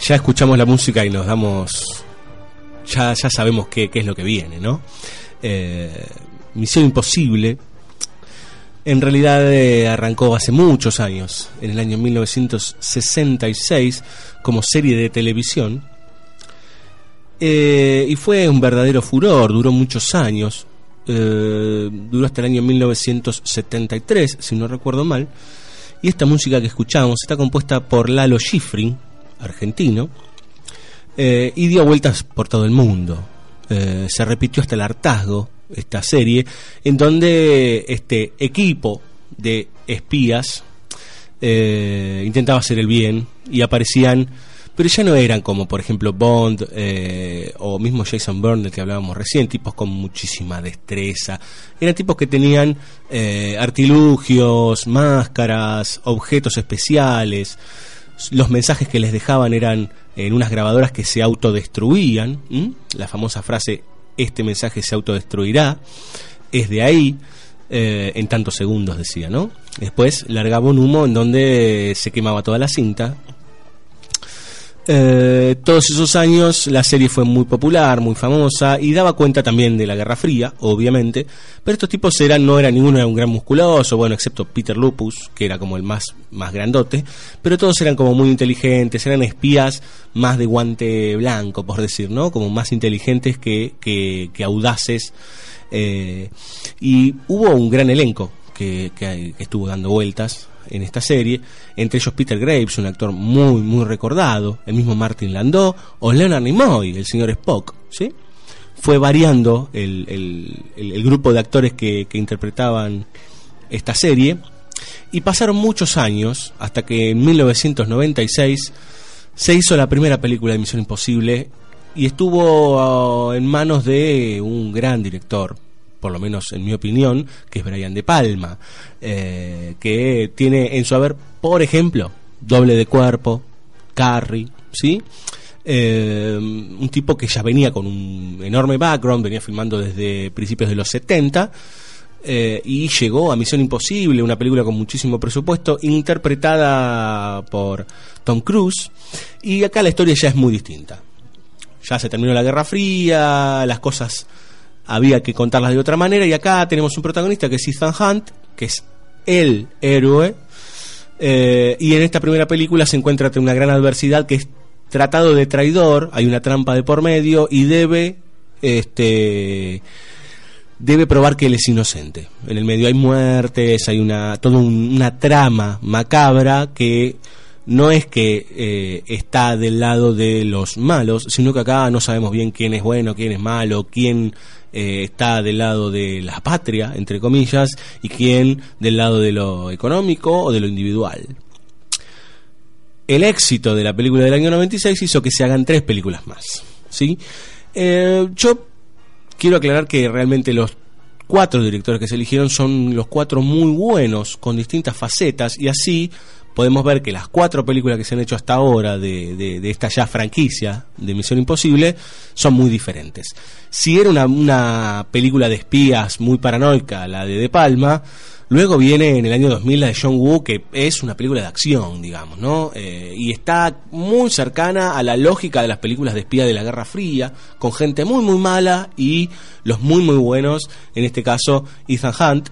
Ya escuchamos la música y nos damos. Ya, ya sabemos qué, qué es lo que viene, ¿no? Eh, Misión Imposible. En realidad eh, arrancó hace muchos años, en el año 1966, como serie de televisión. Eh, y fue un verdadero furor, duró muchos años. Eh, duró hasta el año 1973, si no recuerdo mal. Y esta música que escuchamos está compuesta por Lalo Schifrin, argentino, eh, y dio vueltas por todo el mundo. Se repitió hasta el hartazgo esta serie, en donde este equipo de espías intentaba hacer el bien y aparecían, pero ya no eran como por ejemplo Bond eh, o mismo Jason Bourne del que hablábamos recién, tipos con muchísima destreza, eran tipos que tenían eh, artilugios, máscaras, objetos especiales, los mensajes que les dejaban eran en unas grabadoras que se autodestruían, la famosa frase este mensaje se autodestruirá, es de ahí, eh, en tantos segundos decía, ¿no? Después largaba un humo en donde se quemaba toda la cinta. Eh, todos esos años la serie fue muy popular, muy famosa y daba cuenta también de la Guerra Fría, obviamente, pero estos tipos eran, no era ninguno era un gran musculoso, bueno, excepto Peter Lupus, que era como el más, más grandote, pero todos eran como muy inteligentes, eran espías más de guante blanco, por decir, ¿no? Como más inteligentes que, que, que audaces. eh, y hubo un gran elenco que, que estuvo dando vueltas en esta serie, entre ellos Peter Graves, un actor muy, muy recordado, el mismo Martin Landau, o Leonard Nimoy, el señor Spock, ¿sí? Fue variando el, el- grupo de actores que, que interpretaban esta serie, Y pasaron muchos años hasta que en 1996 se hizo la primera película de Misión Imposible y estuvo ah, en manos de un gran director, por lo menos en mi opinión, que es Brian De Palma, eh, que tiene en su haber, por ejemplo, Doble de Cuerpo, Carrie, ¿sí? Eh, un tipo que ya venía con un enorme background, venía filmando desde principios de los 70 eh, y llegó a Misión Imposible, una película con muchísimo presupuesto, interpretada por Tom Cruise. Y acá la historia ya es muy distinta. Ya se terminó la Guerra Fría, las cosas había que contarlas de otra manera. Y acá tenemos un protagonista que es Ethan Hunt, que es el héroe. eh, y en esta primera película se encuentra ante una gran adversidad que es tratado de traidor, hay una trampa de por medio y debe este debe probar que él es inocente. En el medio hay muertes, hay una toda un- una trama macabra que no es que eh, está del lado de los malos, sino que acá no sabemos bien quién es bueno, quién es malo, quién eh, está del lado de la patria, entre comillas, y quién del lado de lo económico o de lo individual. El éxito de la película del año 96 hizo que se hagan tres películas más. ¿sí? Eh, yo quiero aclarar que realmente los cuatro directores que se eligieron son los cuatro muy buenos, con distintas facetas, y así podemos ver que las cuatro películas que se han hecho hasta ahora de, esta ya franquicia de Misión Imposible son muy diferentes. Si era una, una película de espías muy paranoica, la de De Palma, luego viene en el año 2000 la de John Woo, que es una película de acción, digamos, ¿no? Eh, y está muy cercana a la lógica de las películas de espía de la Guerra Fría, con gente muy, muy mala y los muy, muy buenos, en este caso Ethan Hunt,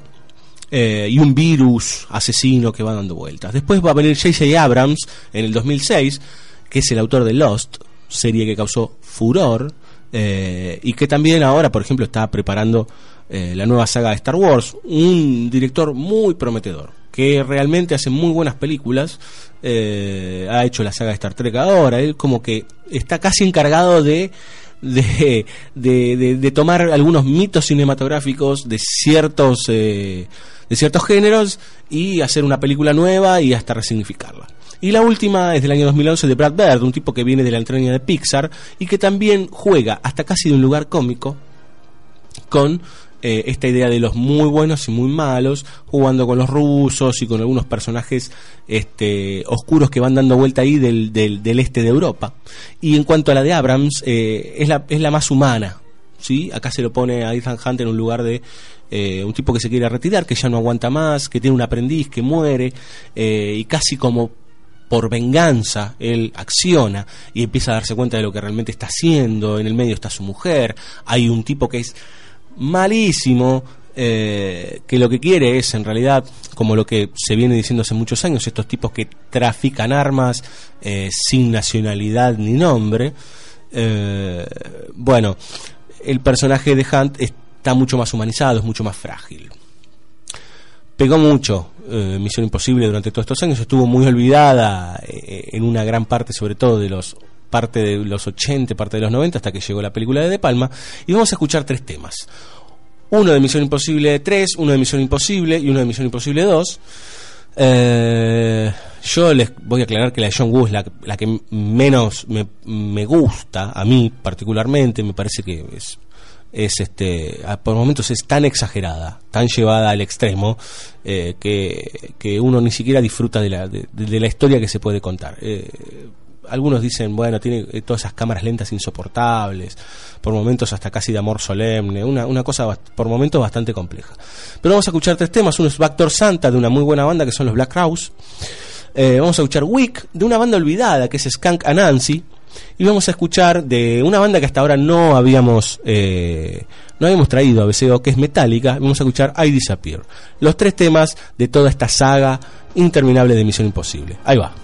eh, y un virus asesino que va dando vueltas. Después va a venir J.J. Abrams en el 2006, que es el autor de Lost, serie que causó furor, eh, y que también ahora, por ejemplo, está preparando eh, la nueva saga de Star Wars. Un director muy prometedor, que realmente hace muy buenas películas. ha hecho la saga de Star Trek ahora. Él como que está casi encargado de de, de, de- de tomar algunos mitos cinematográficos de ciertos de ciertos géneros y hacer una película nueva y hasta resignificarla. Y la última es del año 2011 de Brad Bird, un tipo que viene de la entraña de Pixar y que también juega hasta casi de un lugar cómico con eh, esta idea de los muy buenos y muy malos, jugando con los rusos y con algunos personajes este, oscuros que van dando vuelta ahí del, del, del este de Europa. Y en cuanto a la de Abrams, eh, es, la, es la más humana. ¿sí? Acá se lo pone a Ethan Hunt en un lugar de eh, un tipo que se quiere retirar, que ya no aguanta más, que tiene un aprendiz que muere, eh, y casi como por venganza él acciona y empieza a darse cuenta de lo que realmente está haciendo. En el medio está su mujer. Hay un tipo que es malísimo, eh, que lo que quiere es en realidad, como lo que se viene diciendo hace muchos años, estos tipos que trafican armas sin nacionalidad ni nombre. Bueno, el personaje de Hunt está mucho más humanizado, es mucho más frágil. Pegó mucho eh, Misión Imposible durante todos estos años, estuvo muy olvidada eh, en una gran parte, sobre todo de los parte de los 80, parte de los 90, hasta que llegó la película de De Palma, y vamos a escuchar tres temas. Uno de Misión Imposible 3, uno de Misión Imposible y uno de Misión Imposible 2. Eh, yo les voy a aclarar que la de John Woo es la, la que menos me, me gusta, a mí particularmente, me parece que es es este por momentos es tan exagerada tan llevada al extremo eh, que, que uno ni siquiera disfruta de la, de, de la historia que se puede contar. Eh, algunos dicen bueno tiene eh, todas esas cámaras lentas insoportables por momentos hasta casi de amor solemne una, una cosa por momentos bastante compleja. Pero vamos a escuchar tres temas uno es Santa de una muy buena banda que son los Black Crowes. Vamos a escuchar Wick de una banda olvidada que es Skunk Anansi y vamos a escuchar de una banda que hasta ahora no habíamos eh, no habíamos traído a BCO que es Metallica vamos a escuchar I Disappear. Los tres temas de toda esta saga interminable de Misión Imposible. Ahí va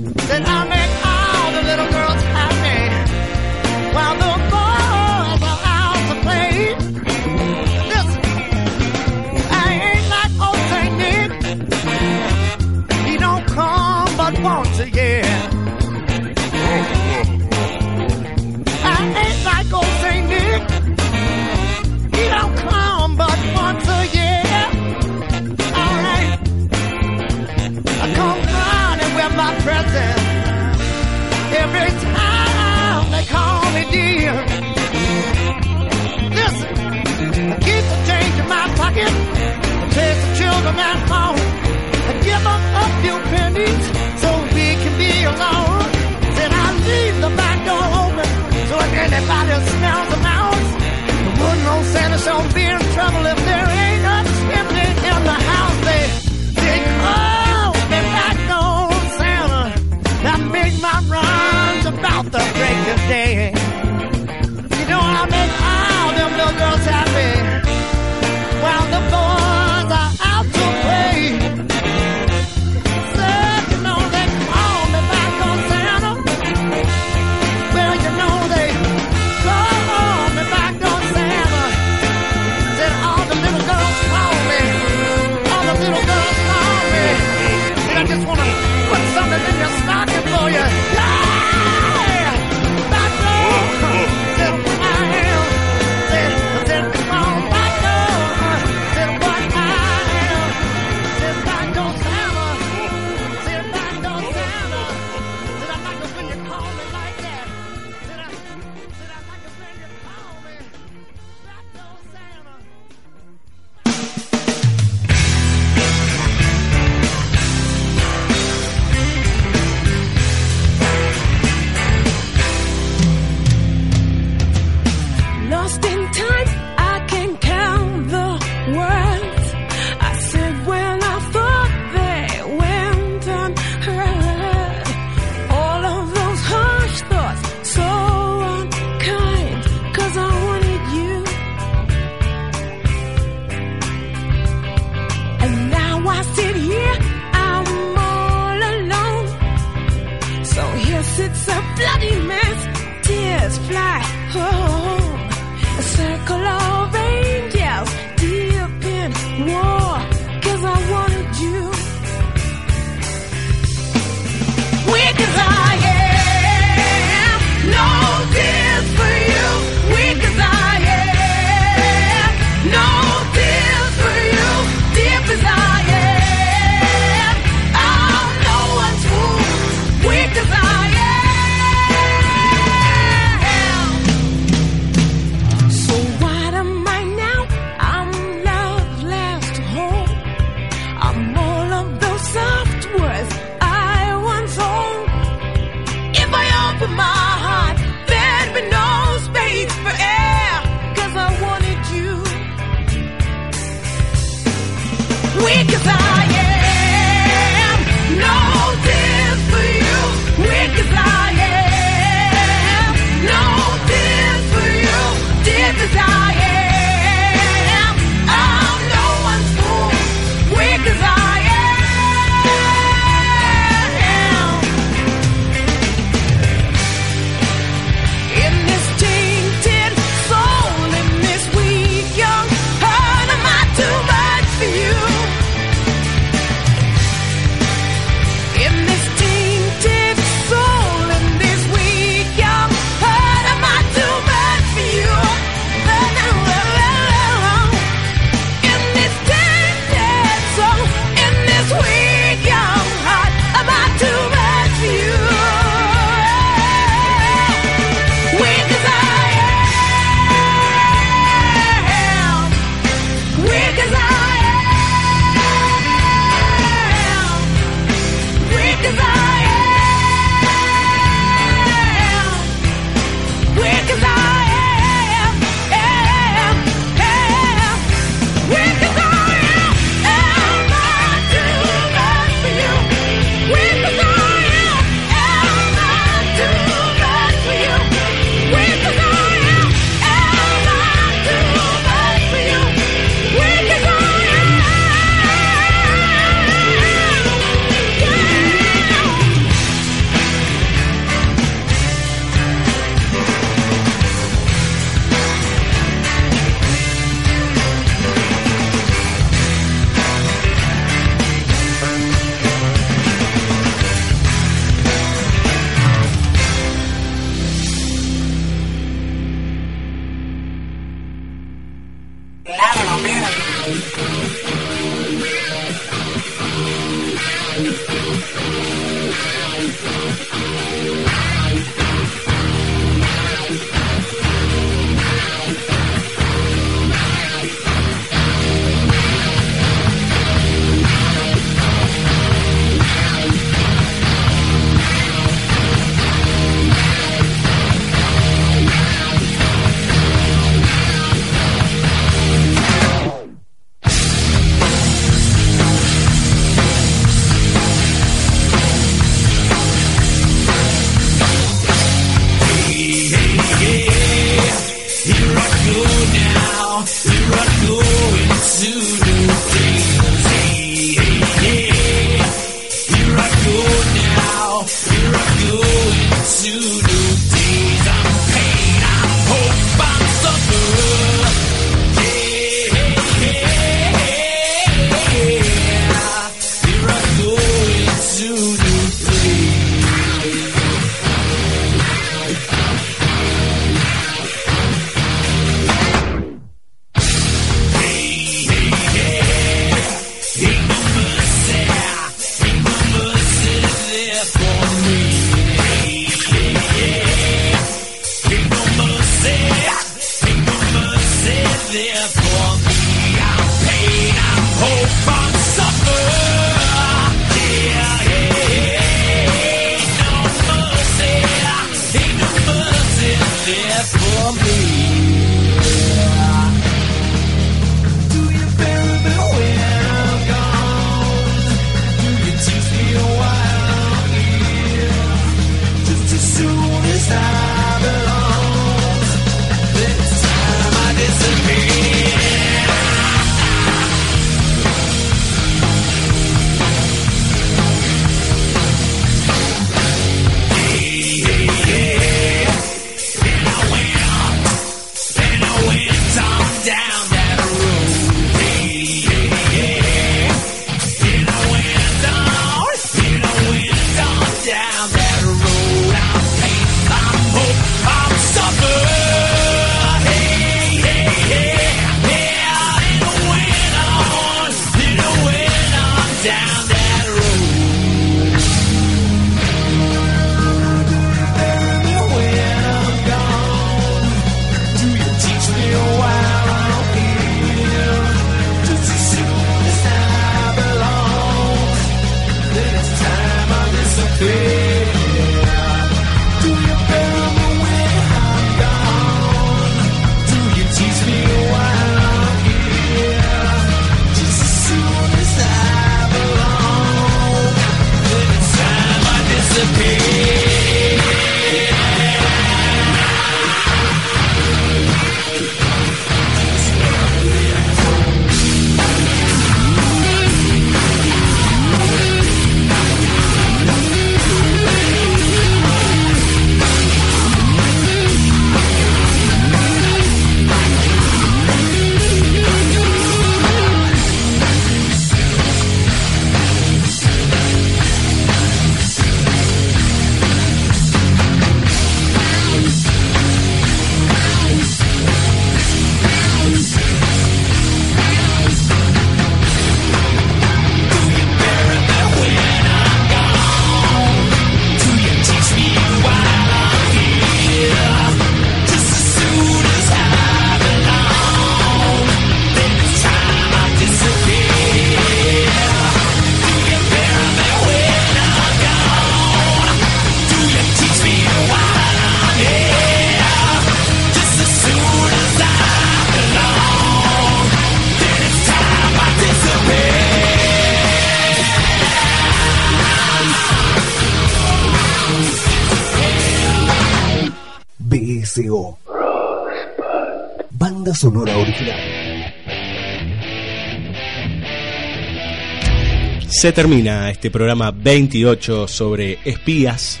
Se termina este programa 28 sobre espías,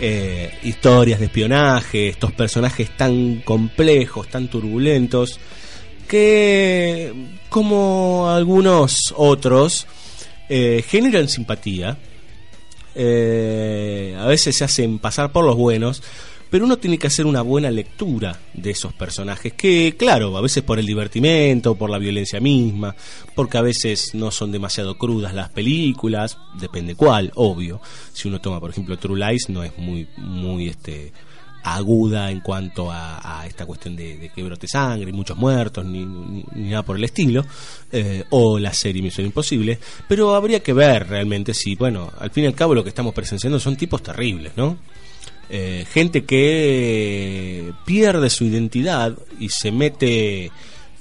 eh, historias de espionaje, estos personajes tan complejos, tan turbulentos, que como algunos otros eh, generan simpatía, eh, a veces se hacen pasar por los buenos, pero uno tiene que hacer una buena lectura de esos personajes, que claro, a veces por el divertimento, por la violencia misma, porque a veces no son demasiado crudas las películas, depende cuál, obvio. Si uno toma, por ejemplo, True Lies, no es muy, muy este aguda en cuanto a, a esta cuestión de, de que brote sangre, muchos muertos, ni nada por el estilo, eh, o la serie Misión Imposible, pero habría que ver realmente si, bueno, al fin y al cabo lo que estamos presenciando son tipos terribles, ¿no? Eh, gente que pierde su identidad y se mete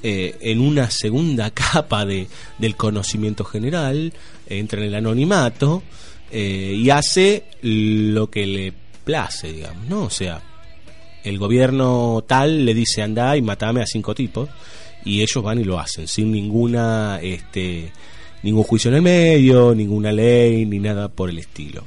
eh, en una segunda capa de, del conocimiento general, entra en el anonimato eh, y hace lo que le place, digamos, ¿no? O sea, el gobierno tal le dice anda y matame a cinco tipos y ellos van y lo hacen sin ninguna este ningún juicio en el medio ninguna ley ni nada por el estilo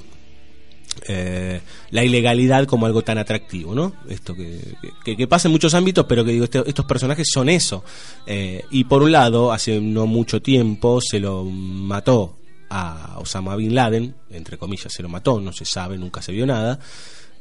eh, la ilegalidad como algo tan atractivo, ¿no? Esto que, pasa en muchos ámbitos, pero que digo, este- estos personajes son eso. Eh, y por un lado, hace no mucho tiempo se lo mató a Osama Bin Laden, entre comillas se lo mató, no se sabe, nunca se vio nada,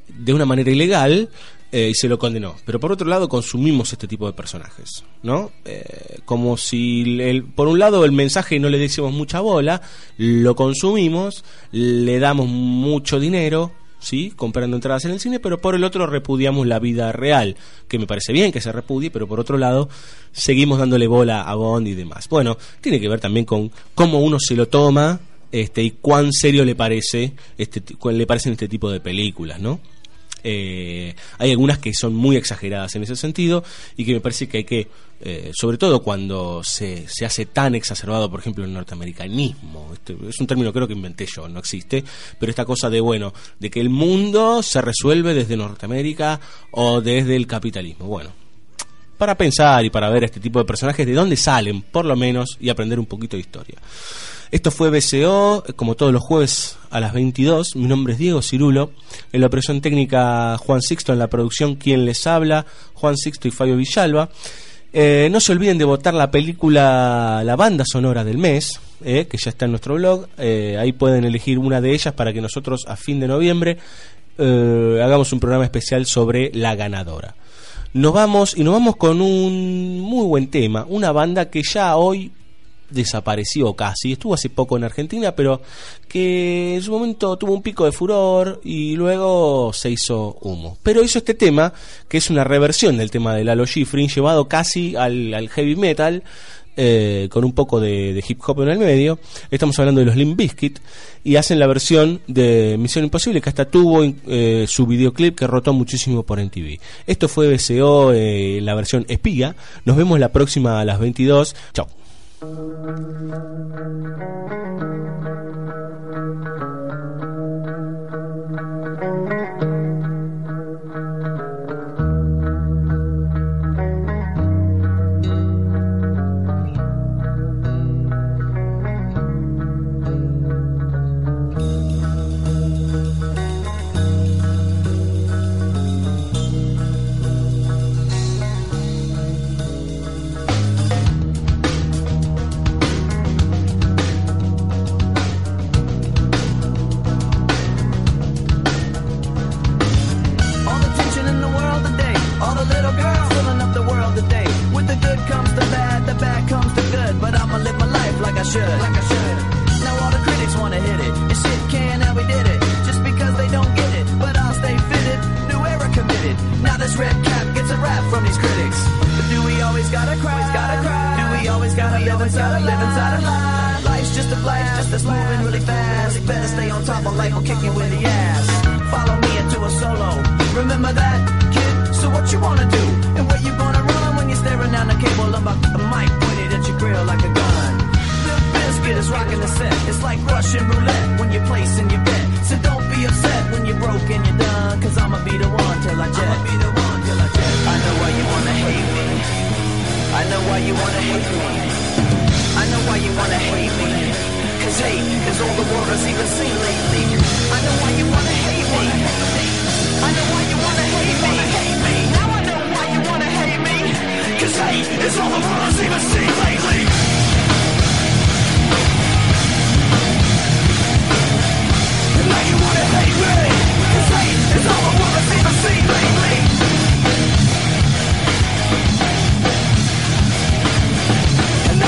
de una manera ilegal eh, y se lo condenó. Pero por otro lado consumimos este tipo de personajes, ¿no? Eh, como si, el- por un lado, el mensaje no le decimos mucha bola, lo consumimos, le damos mucho dinero, ¿sí? Comprando entradas en el cine, pero por el otro repudiamos la vida real, que me parece bien que se repudie, pero por otro lado seguimos dándole bola a Bond y demás. Bueno, tiene que ver también con cómo uno se lo toma este, y cuán serio le parece este, le parecen este tipo de películas, ¿no? Eh, hay algunas que son muy exageradas en ese sentido y que me parece que hay que, eh, sobre todo cuando se, se hace tan exacerbado, por ejemplo, el norteamericanismo, este, es un término creo que inventé yo, no existe, pero esta cosa de, bueno, de que el mundo se resuelve desde Norteamérica o desde el capitalismo. Bueno, para pensar y para ver este tipo de personajes, de dónde salen, por lo menos, y aprender un poquito de historia. Esto fue BCO, como todos los jueves a las 22. Mi nombre es Diego Cirulo. En la operación técnica Juan Sixto, en la producción quien les habla, Juan Sixto y Fabio Villalba. Eh, no se olviden de votar la película, la banda sonora del mes, eh, que ya está en nuestro blog. Eh, ahí pueden elegir una de ellas para que nosotros a fin de noviembre hagamos un programa especial sobre la ganadora. Nos vamos y nos vamos con un muy buen tema, una banda que ya hoy desapareció casi, estuvo hace poco en Argentina, pero que en su momento tuvo un pico de furor y luego se hizo humo. Pero hizo este tema, que es una reversión del tema de Lalo Schifrin, llevado casi al, heavy metal, eh, con un poco de, hip hop en el medio. Estamos hablando de los Limp Bizkit y hacen la versión de Misión Imposible, que hasta tuvo eh, su videoclip que rotó muchísimo por MTV. Esto fue BCO, eh, la versión espía. Nos vemos la próxima a las 22. Chao. Thank you. Always gotta live inside, live inside a lie? Life's just a blast that's moving really fast. Better stay on top of life or kick you in the ass. Follow me into a solo. Remember that, kid? So what you wanna do? And where you gonna run when you're staring down the cable of a mic pointed at your grill like a gun? Limp Bizkit is rocking the set. It's like Russian roulette when you're placing your bet. So don't be upset when you're broke and you're done. Cause I'ma be the one till I jet. I'ma be the one till I jet. I know why you wanna hate me. I know why you wanna hate me. I know why you wanna hate me. Cause hate is all the world has even seen lately. I know why you wanna hate me. I know why you wanna hate me. Now I know why you wanna hate me. Cause hate is all the world has even seen lately. Now you wanna hate me. Cause hate is all the world has even seen lately.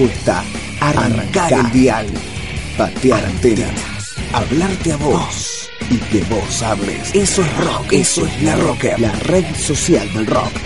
dificultad, arrancar, el dial, patear antenas, hablarte a vos y que vos hables. Eso es rock, eso es la rock, la red social del rock.